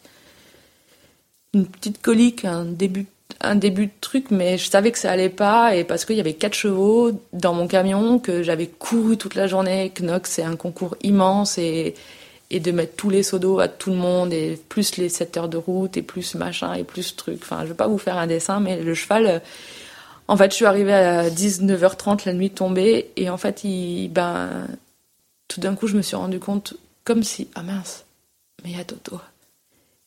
une petite colique un début un début de truc, mais je savais que ça allait pas, et parce qu'il y avait quatre chevaux dans mon camion, que j'avais couru toute la journée. Knox, c'est un concours immense, et, et de mettre tous les seaux d'eau à tout le monde, et plus les 7 heures de route, et plus machin, et plus truc. Enfin, je vais pas vous faire un dessin, mais le cheval, euh, en fait, je suis arrivée à 19h30, la nuit tombée, et en fait, il, ben, tout d'un coup, je me suis rendu compte, comme si, ah mince, mais il y a Toto.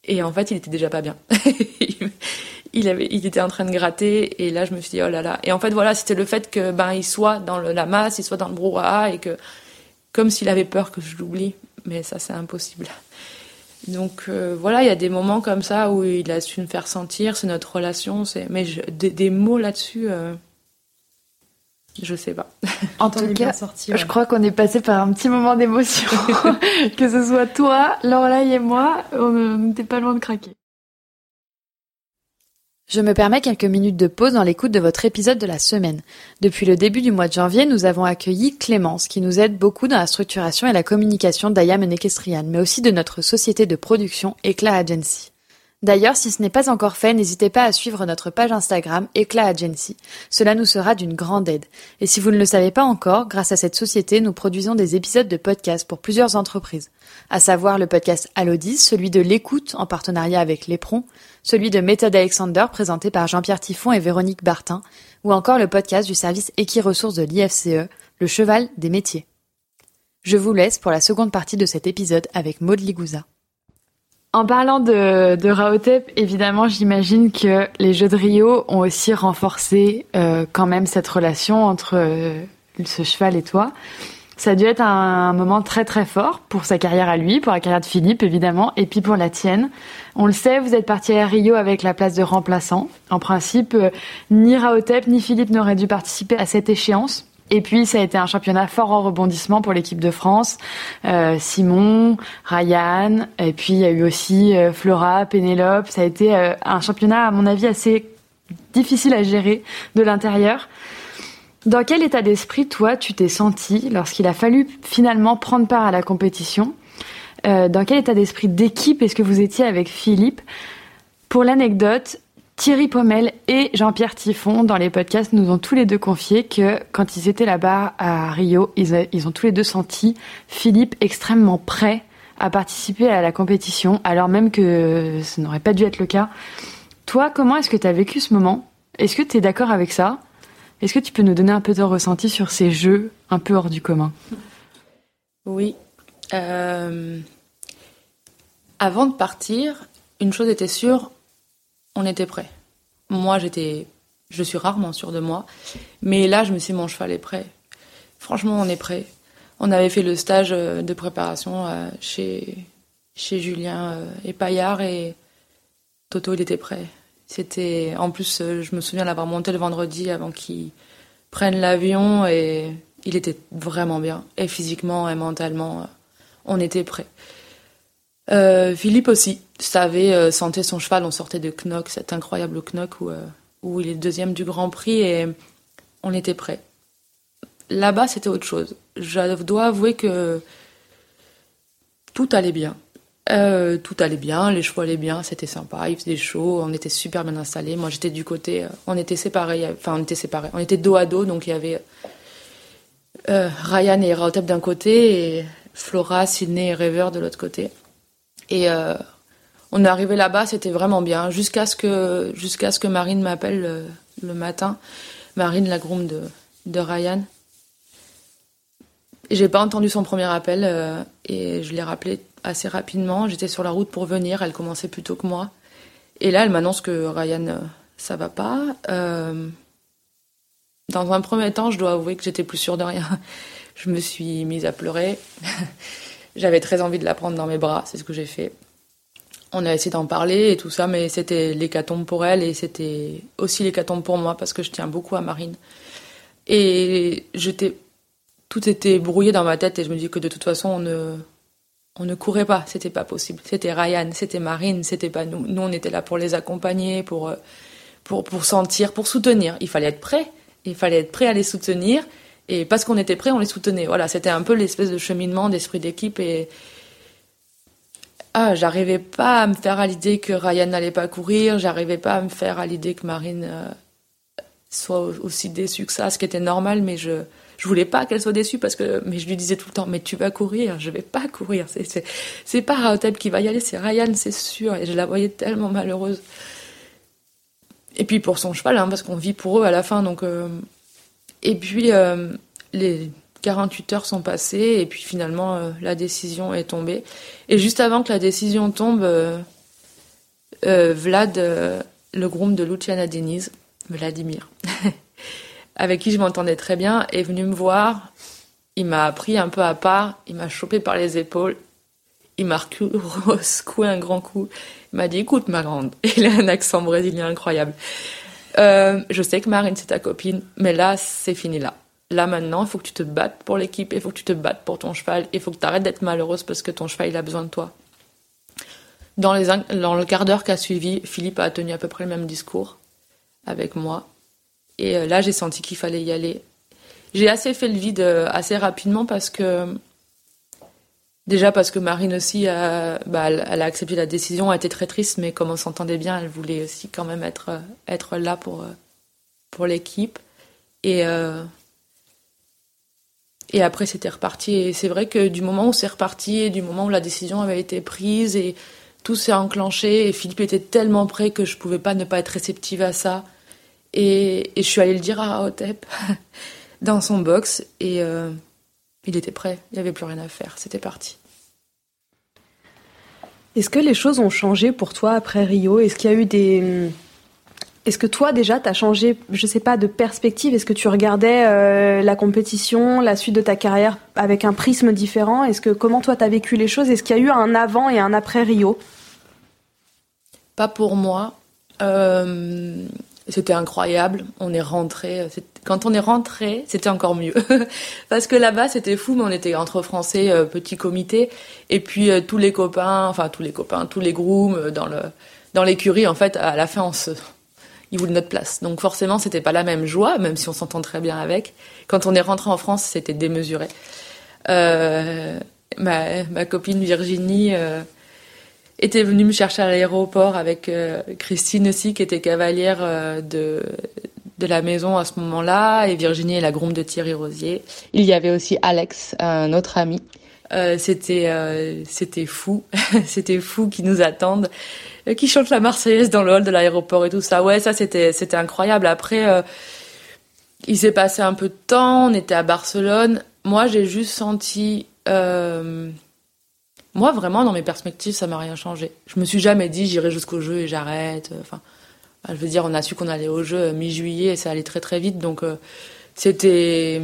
Et en fait, il était déjà pas bien. *laughs* il avait, il était en train de gratter et là je me suis dit oh là là. Et en fait voilà, c'était le fait que ben il soit dans le, la masse, il soit dans le brouhaha et que comme s'il avait peur que je l'oublie, mais ça c'est impossible. Donc euh, voilà, il y a des moments comme ça où il a su me faire sentir, c'est notre relation, c'est mais je, des, des, mots là-dessus. Euh, je sais pas. En tout cas, sorti, ouais. je crois qu'on est passé par un petit moment d'émotion. *laughs* que ce soit toi, Lorelai et moi, on n'était pas loin de craquer. Je me permets quelques minutes de pause dans l'écoute de votre épisode de la semaine. Depuis le début du mois de janvier, nous avons accueilli Clémence, qui nous aide beaucoup dans la structuration et la communication d'Ayam Ekestrian, mais aussi de notre société de production Eclat Agency. D'ailleurs, si ce n'est pas encore fait, n'hésitez pas à suivre notre page Instagram Eclat Agency. Cela nous sera d'une grande aide. Et si vous ne le savez pas encore, grâce à cette société, nous produisons des épisodes de podcast pour plusieurs entreprises, à savoir le podcast Alodis, celui de l'écoute en partenariat avec Lépron, celui de Méthode Alexander présenté par Jean-Pierre Tiffon et Véronique Bartin, ou encore le podcast du service Equi-Ressources de l'IFCE, le cheval des métiers. Je vous laisse pour la seconde partie de cet épisode avec Maud Ligouza. En parlant de, de Raotep, évidemment, j'imagine que les Jeux de Rio ont aussi renforcé euh, quand même cette relation entre euh, ce cheval et toi. Ça a dû être un moment très très fort pour sa carrière à lui, pour la carrière de Philippe évidemment, et puis pour la tienne. On le sait, vous êtes parti à Rio avec la place de remplaçant. En principe, euh, ni Raotep ni Philippe n'auraient dû participer à cette échéance. Et puis ça a été un championnat fort en rebondissement pour l'équipe de France. Euh, Simon, Ryan, et puis il y a eu aussi euh, Flora, Pénélope. Ça a été un championnat à mon avis assez difficile à gérer de l'intérieur. Dans quel état d'esprit, toi, tu t'es senti lorsqu'il a fallu finalement prendre part à la compétition? Euh, Dans quel état d'esprit d'équipe est-ce que vous étiez avec Philippe Pour l'anecdote, Thierry Pommel et Jean-Pierre Tiffon, dans les podcasts, nous ont tous les deux confié que quand ils étaient là-bas à Rio, ils, ont tous les deux senti Philippe extrêmement prêt à participer à la compétition, alors même que ce n'aurait pas dû être le cas. Toi, comment est-ce que tu as vécu ce moment? Est-ce que tu es d'accord avec ça? Est-ce que tu peux nous donner un peu ton ressenti sur ces jeux un peu hors du commun? Oui. Euh... Avant de partir, une chose était sûre, on était prêt. Moi, j'étais, je suis rarement sûre de moi, mais là, je me suis dit, mon cheval est prêt. Franchement, on est prêt. On avait fait le stage de préparation chez, chez Julien et Paillard et Toto, il était prêt. C'était, en plus, je me souviens l'avoir monté le vendredi avant qu'il prenne l'avion et il était vraiment bien. Et physiquement et mentalement, on était prêt. Euh, Philippe aussi savait euh, sentait son cheval. On sortait de Knock, cet incroyable Knock où, euh, où il est deuxième du Grand Prix et on était prêt. Là-bas, c'était autre chose. Je dois avouer que tout allait bien. Tout allait bien, les chevaux allaient bien, c'était sympa, il faisait chaud, on était super bien installés. Moi, j'étais du côté, on était séparés, enfin, on était séparés, on était dos à dos, donc il y avait Ryan et Raotep d'un côté et Flora, Sydney et River de l'autre côté. Et euh, on est arrivé là-bas, c'était vraiment bien, jusqu'à ce que ce que Marine m'appelle le, le, matin, Marine, la groom de, de Ryan. J'ai pas entendu son premier appel euh, et je l'ai rappelé assez rapidement. J'étais sur la route pour venir, elle commençait plus tôt que moi. Et là, elle m'annonce que Ryan, euh, ça va pas. Euh, dans un premier temps, je dois avouer que j'étais plus sûre de rien. Je me suis mise à pleurer. *laughs* J'avais très envie de la prendre dans mes bras, c'est ce que j'ai fait. On a essayé d'en parler et tout ça, mais c'était l'hécatombe pour elle et c'était aussi l'hécatombe pour moi parce que je tiens beaucoup à Marine. Et j'étais, tout était brouillé dans ma tête et je me dis que de toute façon on ne, on ne courait pas, c'était pas possible. C'était Ryan, c'était Marine, c'était pas nous. Nous on était là pour les accompagner, pour, pour, pour sentir, pour soutenir. Il fallait être prêt, il fallait être prêt à les soutenir et parce qu'on était prêts, on les soutenait. Voilà, c'était un peu l'espèce de cheminement d'esprit d'équipe. Et ah, j'arrivais pas à me faire à l'idée que Ryan n'allait pas courir. J'arrivais pas à me faire à l'idée que Marine euh, soit aussi déçue que ça, ce qui était normal. Mais je je voulais pas qu'elle soit déçue parce que mais je lui disais tout le temps mais tu vas courir. Je vais pas courir. C'est c'est pas Raotep qui va y aller, c'est Ryan, c'est sûr. Et je la voyais tellement malheureuse. Et puis pour son cheval, hein, parce qu'on vit pour eux à la fin, donc. Euh, et puis, euh, les 48 heures sont passées et puis finalement, euh, la décision est tombée. Et juste avant que la décision tombe, euh, Vlad, le groom de Luciana Deniz, Vladimir, *laughs* avec qui je m'entendais très bien, est venu me voir. Il m'a pris un peu à part, il m'a chopé par les épaules, il m'a *laughs* secoué un grand coup. Il m'a dit Écoute, ma grande. Il a un accent brésilien incroyable. Euh, je sais que Marine, c'est ta copine, mais là, c'est fini là. Là, maintenant, il faut que tu te battes pour l'équipe, il faut que tu te battes pour ton cheval, il faut que tu arrêtes d'être malheureuse parce que ton cheval, il a besoin de toi. Dans, dans le quart d'heure qui a suivi, Philippe a tenu à peu près le même discours avec moi. Et euh, là, j'ai senti qu'il fallait y aller. J'ai assez fait le vide euh, assez rapidement parce que Déjà parce que Marine aussi, bah, elle, a accepté la décision, elle était très triste, mais comme on s'entendait bien, elle voulait aussi quand même être, être là pour, pour l'équipe. Et, euh, et après, c'était reparti. Et c'est vrai que du moment où c'est reparti, et du moment où la décision avait été prise, et tout s'est enclenché, et Philippe était tellement prêt que je pouvais pas ne pas être réceptive à ça. Et, je suis allée le dire à Raotep *laughs* dans son box, et... Euh, il était prêt, il n'y avait plus rien à faire, c'était parti. Est-ce que les choses ont changé pour toi après Rio? Est-ce qu'il y a eu des, Est-ce que toi déjà t'as changé, je sais pas, de perspective? Est-ce que tu regardais euh, la compétition, la suite de ta carrière avec un prisme différent? Est-ce que comment toi t'as vécu les choses? Est-ce qu'il y a eu un avant et un après Rio? Pas pour moi. Euh, c'était incroyable. On est rentré. Quand on est rentré, c'était encore mieux *laughs* parce que là-bas c'était fou, mais on était entre Français, euh, petit comité, et puis euh, tous les copains, enfin tous les copains, tous les grooms euh, dans le dans l'écurie. En fait, à la fin, on se ils voulaient notre place. Donc forcément, c'était pas la même joie, même si on s'entend très bien avec. Quand on est rentré en France, c'était démesuré. Euh, ma, ma copine Virginie euh, était venue me chercher à l'aéroport avec euh, Christine aussi, qui était cavalière euh, de, de la maison à ce moment-là, et Virginie est la groom de Thierry Rosier. Il y avait aussi Alex, un autre ami. Euh, c'était euh, c'était fou, *laughs* c'était fou qui nous attendent, euh, qui chantent la Marseillaise dans le hall de l'aéroport et tout ça. Ouais, ça c'était c'était incroyable. Après, il s'est passé un peu de temps, on était à Barcelone. Moi, j'ai juste senti moi, vraiment, dans mes perspectives, ça m'a rien changé. Je me suis jamais dit j'irai jusqu'au jeu et j'arrête. Enfin, je veux dire, on a su qu'on allait au jeu mi-juillet et ça allait très très vite. Donc, euh, c'était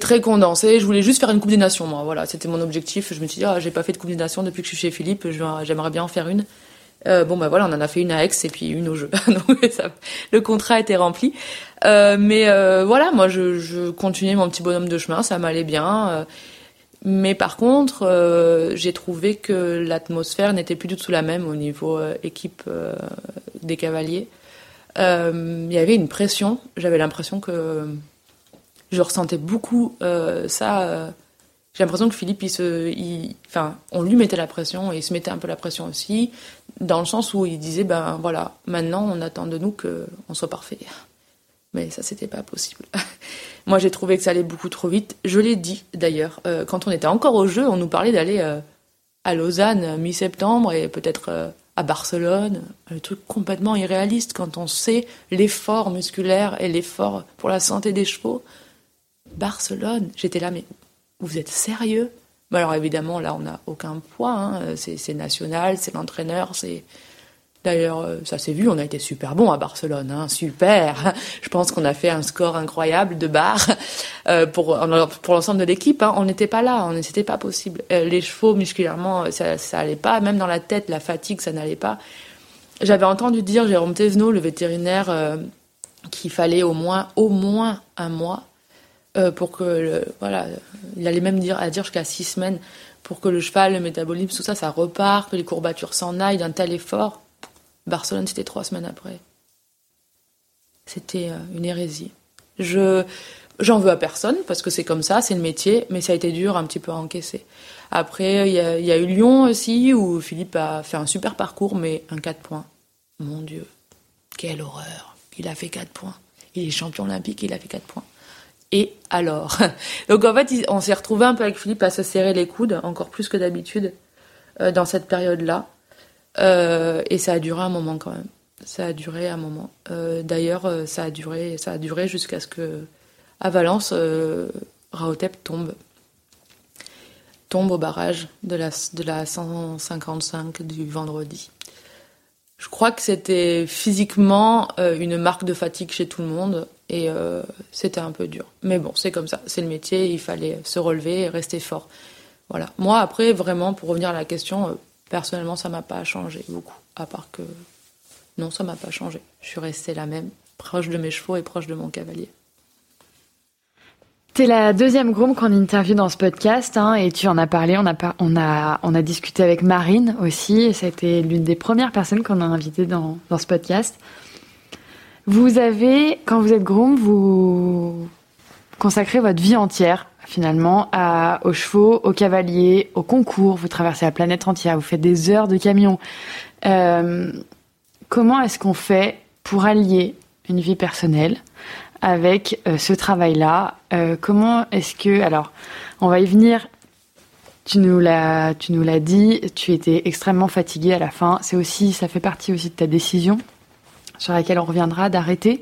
très condensé. Je voulais juste faire une Coupe des Nations, moi. Voilà, c'était mon objectif. Je me suis dit, ah, j'ai pas fait de Coupe des Nations depuis que je suis chez Philippe. J'aimerais bien en faire une. Euh, bon, bah voilà, on en a fait une à Aix et puis une au jeu. *laughs* Donc, le contrat était rempli. Euh, mais euh, voilà, moi, je continuais mon petit bonhomme de chemin. Ça m'allait bien. Mais par contre, euh, j'ai trouvé que l'atmosphère n'était plus du tout la même au niveau euh, équipe euh, des cavaliers. Il y avait une pression. J'avais l'impression que je ressentais beaucoup ça. j'ai l'impression que Philippe, il se, enfin, on lui mettait la pression et il se mettait un peu la pression aussi, dans le sens où il disait, ben voilà, maintenant on attend de nous qu'on soit parfait. Mais ça, c'était pas possible. *laughs* Moi, j'ai trouvé que ça allait beaucoup trop vite. Je l'ai dit d'ailleurs. Euh, quand on était encore au jeu, on nous parlait d'aller euh, à Lausanne euh, mi-septembre et peut-être à Barcelone. Un truc complètement irréaliste quand on sait l'effort musculaire et l'effort pour la santé des chevaux. Barcelone, j'étais là, mais vous êtes sérieux? Mais Alors évidemment, là, on n'a aucun poids. Hein. C'est national, c'est l'entraîneur, c'est D'ailleurs, euh, ça s'est vu, on a été super bon à Barcelone, hein, super. *laughs* Je pense qu'on a fait un score incroyable de barre euh, pour pour l'ensemble de l'équipe. Hein. On n'était pas là, on c'était pas possible. Euh, les chevaux musculairement, ça, ça allait pas, même dans la tête, la fatigue, ça n'allait pas. J'avais entendu dire Jérôme Tesno, le vétérinaire, qu'il fallait au moins au moins un mois pour que le, voilà, il allait même dire à dire jusqu'à six semaines pour que le cheval, le métabolisme, tout ça, ça repart, que les courbatures s'en aillent d'un tel effort. Barcelone, c'était trois semaines après. C'était euh, une hérésie. Je j'en veux à personne parce que c'est comme ça, c'est le métier, mais ça a été dur un petit peu à encaisser. Après, il y, a, eu Lyon aussi où Philippe a fait un super parcours, mais un 4 points. Mon Dieu, quelle horreur. Il a fait 4 points. Il est champion olympique, il a fait 4 points. Et alors *laughs* Donc en fait, on s'est retrouvé un peu avec Philippe à se serrer les coudes, encore plus que d'habitude, euh, dans cette période-là. Euh, et ça a duré un moment quand même. Ça a duré un moment. Euh, D'ailleurs, euh, ça a duré, ça a duré jusqu'à ce que à Valence, euh, Raotep tombe, tombe au barrage de la de la 155 du vendredi. Je crois que c'était physiquement une marque de fatigue chez tout le monde et c'était un peu dur. Mais bon, c'est comme ça, c'est le métier, il fallait se relever et rester fort. Voilà. Moi, après, vraiment, pour revenir à la question, Personnellement, ça m'a pas changé beaucoup, à part que non, ça m'a pas changé. Je suis restée la même, proche de mes chevaux et proche de mon cavalier. T'es la deuxième groom qu'on interviewe dans ce podcast, hein, et tu en as parlé. On a, on a, on a discuté avec Marine aussi, et ça a été l'une des premières personnes qu'on a invitées dans, dans ce podcast. Vous avez, quand vous êtes groom, vous consacrez votre vie entière finalement aux chevaux, aux cavaliers, aux concours. Vous traversez la planète entière, vous faites des heures de camion. Euh, comment est-ce qu'on fait pour allier une vie personnelle avec euh, ce travail-là? Euh, Comment est-ce que alors on va y venir tu nous l'as, tu nous l'as dit, tu étais extrêmement fatiguée à la fin. C'est aussi, ça fait partie aussi de ta décision sur laquelle on reviendra d'arrêter.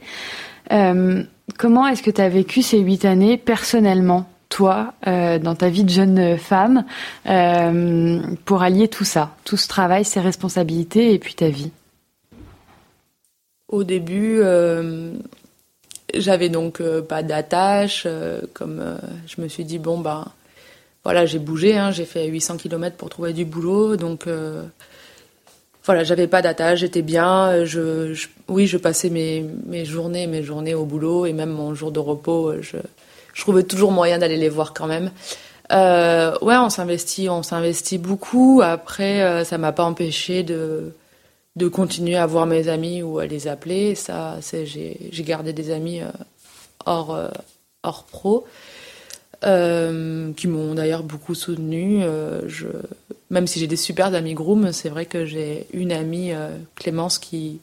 Comment est-ce que tu as vécu ces huit années personnellement? Toi, euh, dans ta vie de jeune femme, euh, pour allier tout ça, tout ce travail, ces responsabilités et puis ta vie au début, j'avais donc pas d'attache. comme je me suis dit, bon, bah, voilà, j'ai bougé, hein, j'ai fait 800 km pour trouver du boulot. Donc, voilà, j'avais pas d'attache, j'étais bien. Je, oui, je passais mes, mes journées, mes journées au boulot et même mon jour de repos, je, je trouvais toujours moyen d'aller les voir quand même. Euh, ouais, on s'investit, on s'investit beaucoup. Après, euh, ça m'a pas empêché de de continuer à voir mes amis ou à les appeler. Ça, j'ai gardé des amis euh, hors euh, hors pro qui m'ont d'ailleurs beaucoup soutenu. même si j'ai des super amis groom, c'est vrai que j'ai une amie Clémence qui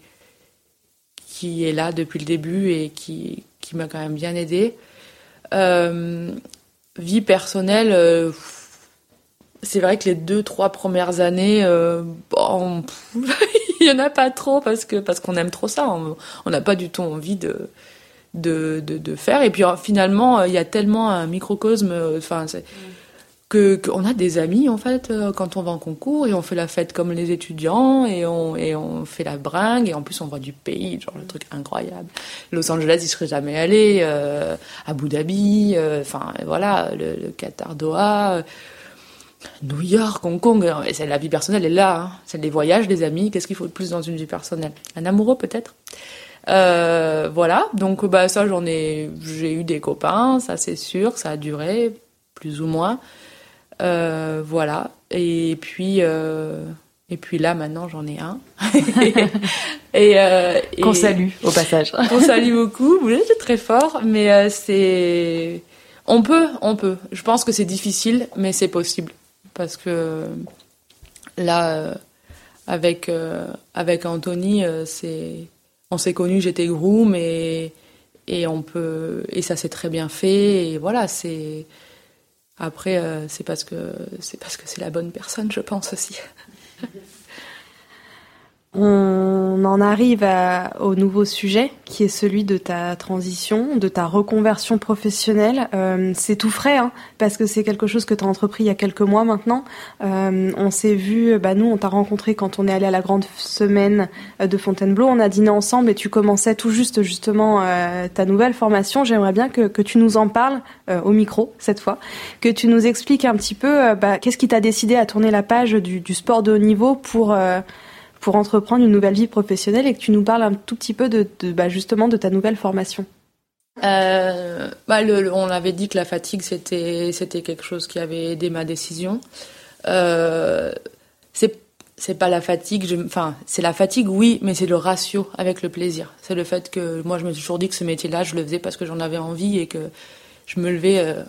qui est là depuis le début et qui qui m'a quand même bien aidée. Euh, vie personnelle, euh, c'est vrai que les deux, trois premières années, euh, *laughs* il y en a pas trop parce que parce qu'on aime trop ça. On n'a pas du tout envie de faire. Et puis finalement, il y a tellement un microcosme. Enfin, qu'on a des amis en fait euh, quand on va en concours et on fait la fête comme les étudiants et on, et on fait la bringue et en plus on voit du pays, genre le truc incroyable. Los Angeles, il serait jamais allé, euh, Abu Dhabi, euh, enfin voilà, le, Qatar, Doha. New York, Hong Kong, c'est la vie personnelle est là, hein. c'est les voyages, les amis. Qu'est-ce qu'il faut de plus dans une vie personnelle? Un amoureux peut-être? Euh, voilà, donc bah ça j'en ai, j'ai eu des copains, ça c'est sûr, ça a duré plus ou moins. Euh, voilà. Et puis, euh, et puis là, maintenant, j'en ai un. *laughs* et, euh, qu'on salue au passage. *laughs* qu'on salue beaucoup. Vous êtes très fort, mais c'est, on peut, on peut. Je pense que c'est difficile, mais c'est possible parce que là, avec avec Anthony, c'est, on s'est connus, j'étais groom et et on peut et ça s'est très bien fait et voilà c'est après, euh, c'est parce que c'est parce que c'est la bonne personne, je pense aussi. *laughs* On en arrive au nouveau sujet qui est celui de ta transition, de ta reconversion professionnelle. Euh, c'est tout frais hein, parce que c'est quelque chose que tu as entrepris il y a quelques mois maintenant. Euh, on s'est vu, bah nous on t'a rencontré quand on est allé à la grande semaine de Fontainebleau, on a dîné ensemble et tu commençais tout juste justement euh, ta nouvelle formation. J'aimerais bien que, que, tu nous en parles euh, au micro cette fois, que tu nous expliques un petit peu euh, bah, qu'est-ce qui t'a décidé à tourner la page du, du sport de haut niveau pour pour entreprendre une nouvelle vie professionnelle et que tu nous parles un tout petit peu de, bah, justement de ta nouvelle formation. Euh, bah on avait dit que la fatigue c'était quelque chose qui avait aidé ma décision. Euh, c'est pas la fatigue, enfin c'est la fatigue oui, mais c'est le ratio avec le plaisir. C'est le fait que moi je me suis toujours dit que ce métier-là je le faisais parce que j'en avais envie et que je me levais euh,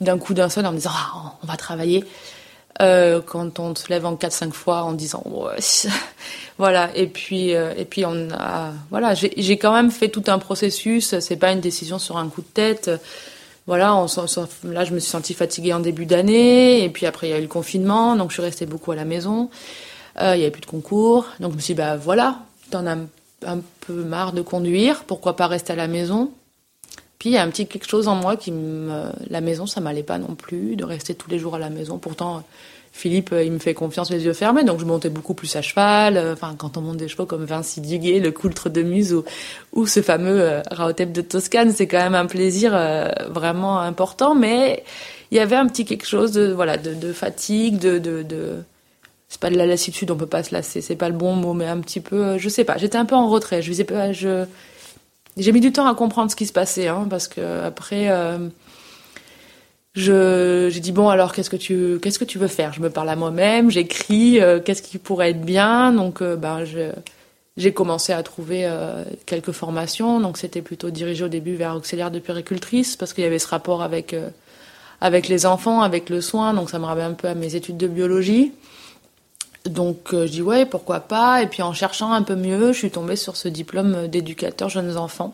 d'un coup d'un seul en me disant ah, on va travailler. Euh, quand on se lève en 4-5 fois en disant *laughs* voilà. Et puis euh, et puis on a voilà j'ai quand même fait tout un processus. C'est pas une décision sur un coup de tête. Voilà on, là je me suis sentie fatiguée en début d'année. Et puis après il y a eu le confinement. Donc je suis restée beaucoup à la maison. Euh, il y avait plus de concours. Donc je me suis dit bah voilà. T'en as un peu marre de conduire. Pourquoi pas rester à la maison? Puis il y a un petit quelque chose en moi qui me... La maison, ça m'allait pas non plus, de rester tous les jours à la maison. Pourtant, Philippe, il me fait confiance les yeux fermés, donc je montais beaucoup plus à cheval. Enfin, quand on monte des chevaux comme Vinci Duguay, le coultre de Muse ou, ou ce fameux euh, Raotep de Toscane, c'est quand même un plaisir euh, vraiment important. Mais il y avait un petit quelque chose de voilà de, fatigue, de, de, c'est pas de la lassitude, on peut pas se lasser, c'est pas le bon mot, mais un petit peu, euh, je sais pas, j'étais un peu en retrait. Je disais pas, je j'ai mis du temps à comprendre ce qui se passait, hein, parce que après, euh, je j'ai dit bon alors qu'est-ce que tu qu'est-ce que tu veux faire? Je me parle à moi-même, j'écris euh, qu'est-ce qui pourrait être bien, donc euh, ben j'ai commencé à trouver quelques formations, donc c'était plutôt dirigé au début vers auxiliaire de péricultrice parce qu'il y avait ce rapport avec avec les enfants, avec le soin, donc ça me rappelait un peu à mes études de biologie. Donc euh, je dis ouais, pourquoi pas. Et puis en cherchant un peu mieux, je suis tombée sur ce diplôme d'éducateur jeunes enfants,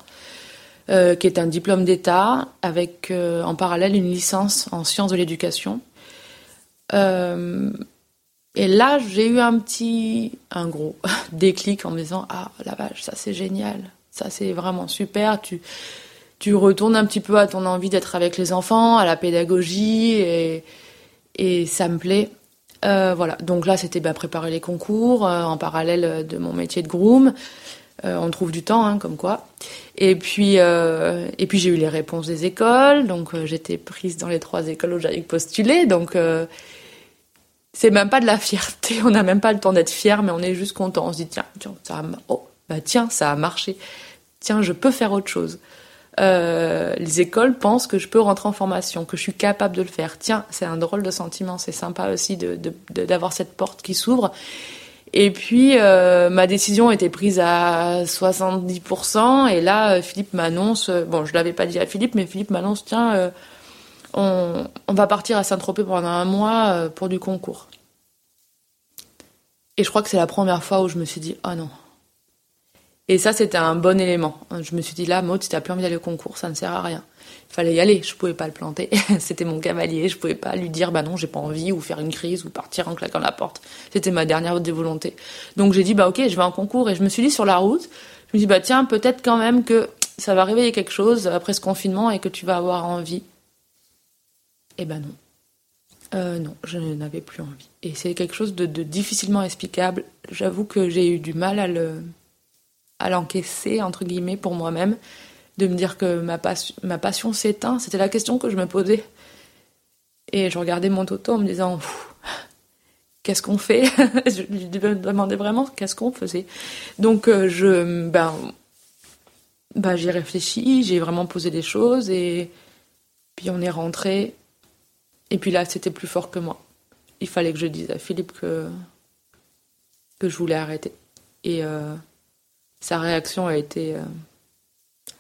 euh, qui est un diplôme d'État avec euh, en parallèle une licence en sciences de l'éducation. Et là, j'ai eu un petit, un gros *laughs* déclic en me disant ah la vache, ça c'est génial, ça c'est vraiment super. Tu retournes un petit peu à ton envie d'être avec les enfants, à la pédagogie et ça me plaît. Euh, voilà, donc là c'était bah, préparer les concours euh, en parallèle de mon métier de groom. Euh, on trouve du temps, hein, comme quoi. Et puis, euh, j'ai eu les réponses des écoles, donc euh, j'étais prise dans les trois écoles où j'avais postulé, donc c'est même pas de la fierté, *laughs* on n'a même pas le temps d'être fier, mais on est juste content. On se dit tiens, tiens, ça oh, bah tiens, ça a marché. Tiens, je peux faire autre chose. Les écoles pensent que je peux rentrer en formation, que je suis capable de le faire. Tiens, c'est un drôle de sentiment, c'est sympa aussi de, d'avoir cette porte qui s'ouvre. Et puis, euh, ma décision était prise à 70%. Et là, euh, Philippe m'annonce, euh, bon, je l'avais pas dit à Philippe, mais Philippe m'annonce, tiens, on, on, va partir à Saint-Tropez pendant un mois pour du concours. Et je crois que c'est la première fois où je me suis dit, oh non. Et ça, c'était un bon élément. Je me suis dit, là, Maud, si t'as plus envie d'aller au concours, ça ne sert à rien fallait y aller. Je pouvais pas le planter. *laughs* C'était mon cavalier. Je pouvais pas lui dire bah non, j'ai pas envie ou faire une crise ou partir en claquant la porte. C'était ma dernière des. Donc j'ai dit bah ok, je vais en concours et je me suis dit sur la route, je me dis bah tiens peut-être quand même que ça va réveiller quelque chose après ce confinement et que tu vas avoir envie. Et eh ben non. Euh, non, je n'avais plus envie. Et c'est quelque chose de, de difficilement explicable. J'avoue que j'ai eu du mal à le à l'encaisser entre guillemets pour moi-même de me dire que ma, passion s'éteint. C'était la question que je me posais. Et je regardais mon toto en me disant qu'est-ce qu'on fait? *laughs* Je lui demandais vraiment qu'est-ce qu'on faisait? Donc euh, je ben ben j'ai réfléchi, j'ai vraiment posé des choses et puis on est rentré. Et puis là, c'était plus fort que moi. Il fallait que je dise à Philippe que que je voulais arrêter. Et euh, sa réaction a été euh,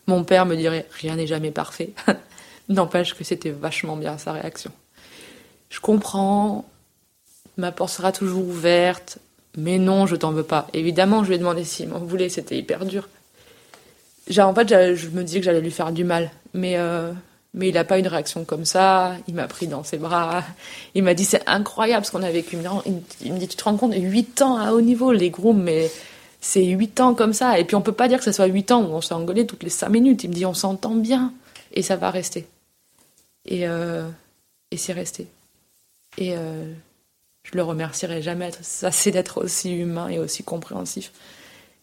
mon père me dirait rien n'est jamais parfait. *laughs* N'empêche que c'était vachement bien sa réaction. Je comprends, ma porte sera toujours ouverte, mais non, je t'en veux pas. Évidemment, je lui ai demandé s'il m'en voulait, c'était hyper dur. en fait, je me disais que j'allais lui faire du mal, mais, euh, mais il n'a pas une réaction comme ça. Il m'a pris dans ses bras. *laughs* Il m'a dit c'est incroyable ce qu'on a vécu. Il me dit tu te rends compte, 8 ans à haut niveau, les grooms, mais c'est huit ans comme ça. Et puis on peut pas dire que ce soit huit ans où on s'est engueulé toutes les cinq minutes. Il me dit on s'entend bien et ça va rester. Et, euh, et c'est resté. Et euh, je le remercierai jamais. Ça, c'est d'être aussi humain et aussi compréhensif.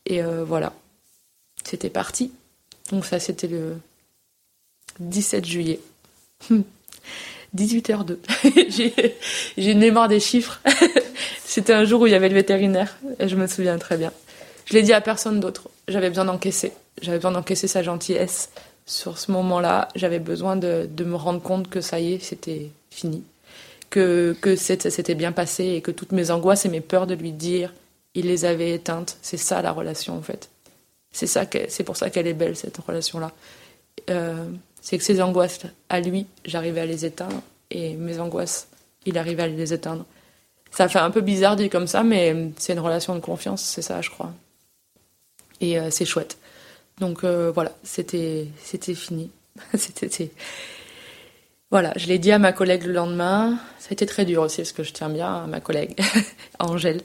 Et euh, voilà. C'était parti. Donc ça, c'était le 17 juillet. *laughs* 18h02. *laughs* j'ai une mémoire des chiffres. *laughs* C'était un jour où il y avait le vétérinaire. Je me souviens très bien. Je l'ai dit à personne d'autre. J'avais besoin d'encaisser. J'avais besoin d'encaisser sa gentillesse. Sur ce moment-là, j'avais besoin de, me rendre compte que ça y est, c'était fini. Que, que c'était bien passé et que toutes mes angoisses et mes peurs de lui dire, il les avait éteintes. C'est ça la relation en fait. C'est ça, c'est pour ça qu'elle est belle cette relation-là. Euh, c'est que ses angoisses à lui, j'arrivais à les éteindre et mes angoisses, il arrivait à les éteindre. Ça fait un peu bizarre dit comme ça, mais c'est une relation de confiance, c'est ça, je crois et euh, c'est chouette. Donc euh, voilà, c'était c'était fini. *laughs* c'était voilà, je l'ai dit à ma collègue le lendemain. Ça a été très dur aussi parce que je tiens bien à ma collègue *laughs* Angèle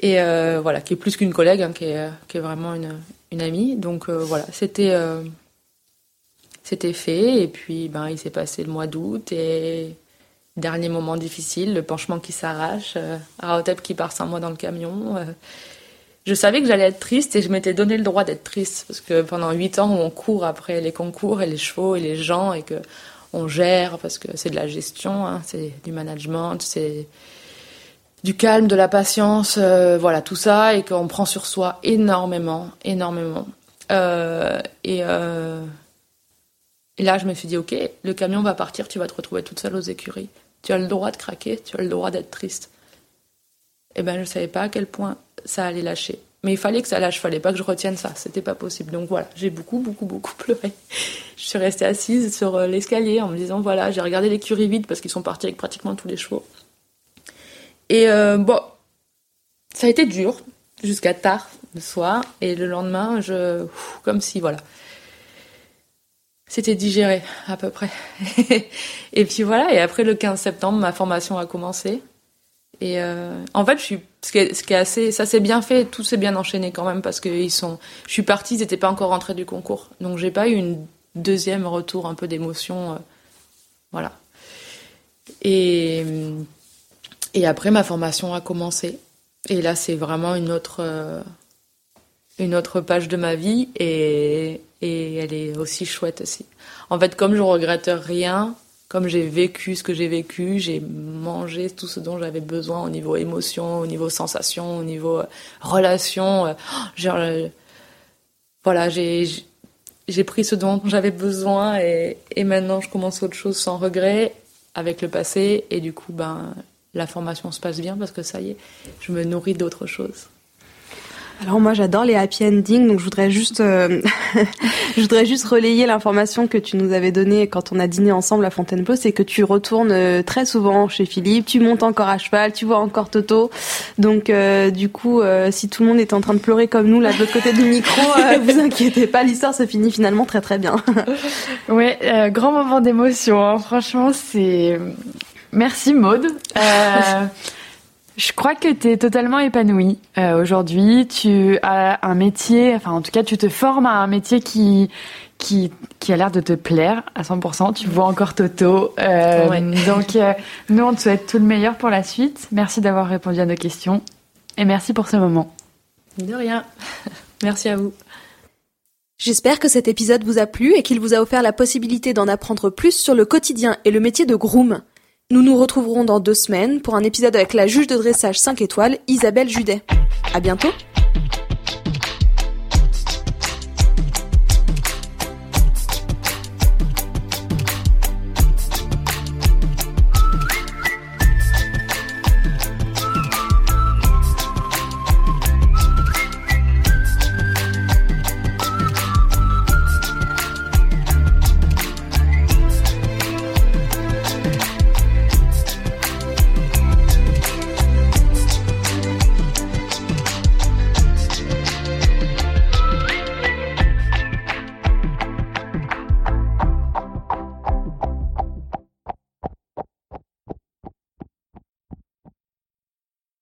et euh, voilà, qui est plus qu'une collègue, hein, qui, est, qui est vraiment une, une amie. Donc voilà, c'était c'était fait et puis ben il s'est passé le mois d'août et dernier moment difficile, le penchement qui s'arrache, Raotep qui part sans moi dans le camion je savais que j'allais être triste et je m'étais donné le droit d'être triste parce que pendant huit ans on court après les concours et les chevaux et les gens et que on gère parce que c'est de la gestion, hein, c'est du management, c'est du calme, de la patience, euh, voilà tout ça et qu'on prend sur soi énormément, énormément. Euh, et, euh, et là je me suis dit ok, le camion va partir, tu vas te retrouver toute seule aux écuries. Tu as le droit de craquer, tu as le droit d'être triste. Et eh ben je savais pas à quel point ça allait lâcher. Mais il fallait que ça lâche, il fallait pas que je retienne ça, c'était pas possible. Donc voilà, j'ai beaucoup, beaucoup, beaucoup pleuré. *laughs* Je suis restée assise sur euh, l'escalier en me disant voilà, j'ai regardé l'écurie vide parce qu'ils sont partis avec pratiquement tous les chevaux. Et euh, bon, ça a été dur jusqu'à tard le soir et le lendemain, je, comme si voilà, c'était digéré à peu près. *laughs* et puis voilà, et après le 15 septembre, ma formation a commencé. Et euh, en fait, je suis, ce qui est, assez, ça s'est bien fait, tout s'est bien enchaîné quand même parce que ils sont, je suis partie, ils n'étaient pas encore rentrés du concours, donc j'ai pas eu une deuxième retour un peu d'émotion, euh, voilà. Et et après ma formation a commencé. Et là, c'est vraiment une autre, euh, une autre page de ma vie et, et elle est aussi chouette aussi. En fait, comme je regrette rien, comme j'ai vécu ce que j'ai vécu, j'ai mangé tout ce dont j'avais besoin au niveau émotion, au niveau sensation, au niveau euh, relation. Euh, genre, euh, voilà, j'ai pris ce dont j'avais besoin et, et maintenant je commence autre chose sans regret avec le passé et du coup ben la formation se passe bien parce que ça y est, je me nourris d'autres choses. Alors moi j'adore les happy endings, donc je voudrais juste, euh, *laughs* je voudrais juste relayer l'information que tu nous avais donnée quand on a dîné ensemble à Fontainebleau, c'est que tu retournes euh, très souvent chez Philippe, tu montes encore à cheval, tu vois encore Toto, donc euh, du coup si tout le monde est en train de pleurer comme nous là de l'autre côté du micro, *laughs* vous inquiétez pas, l'histoire se finit finalement très très bien. *laughs* ouais, grand moment d'émotion, hein. franchement c'est, merci Maude. Je crois que tu es totalement épanouie euh, aujourd'hui. Tu as un métier, enfin en tout cas tu te formes à un métier qui qui, qui a l'air de te plaire à 100%. Tu vois encore Toto. Euh, *laughs* Donc euh, nous on te souhaite tout le meilleur pour la suite. Merci d'avoir répondu à nos questions et merci pour ce moment. De rien. *laughs* merci à vous. J'espère que cet épisode vous a plu et qu'il vous a offert la possibilité d'en apprendre plus sur le quotidien et le métier de groom. Nous nous retrouverons dans deux semaines pour un épisode avec la juge de dressage 5 étoiles, Isabelle Judet. À bientôt!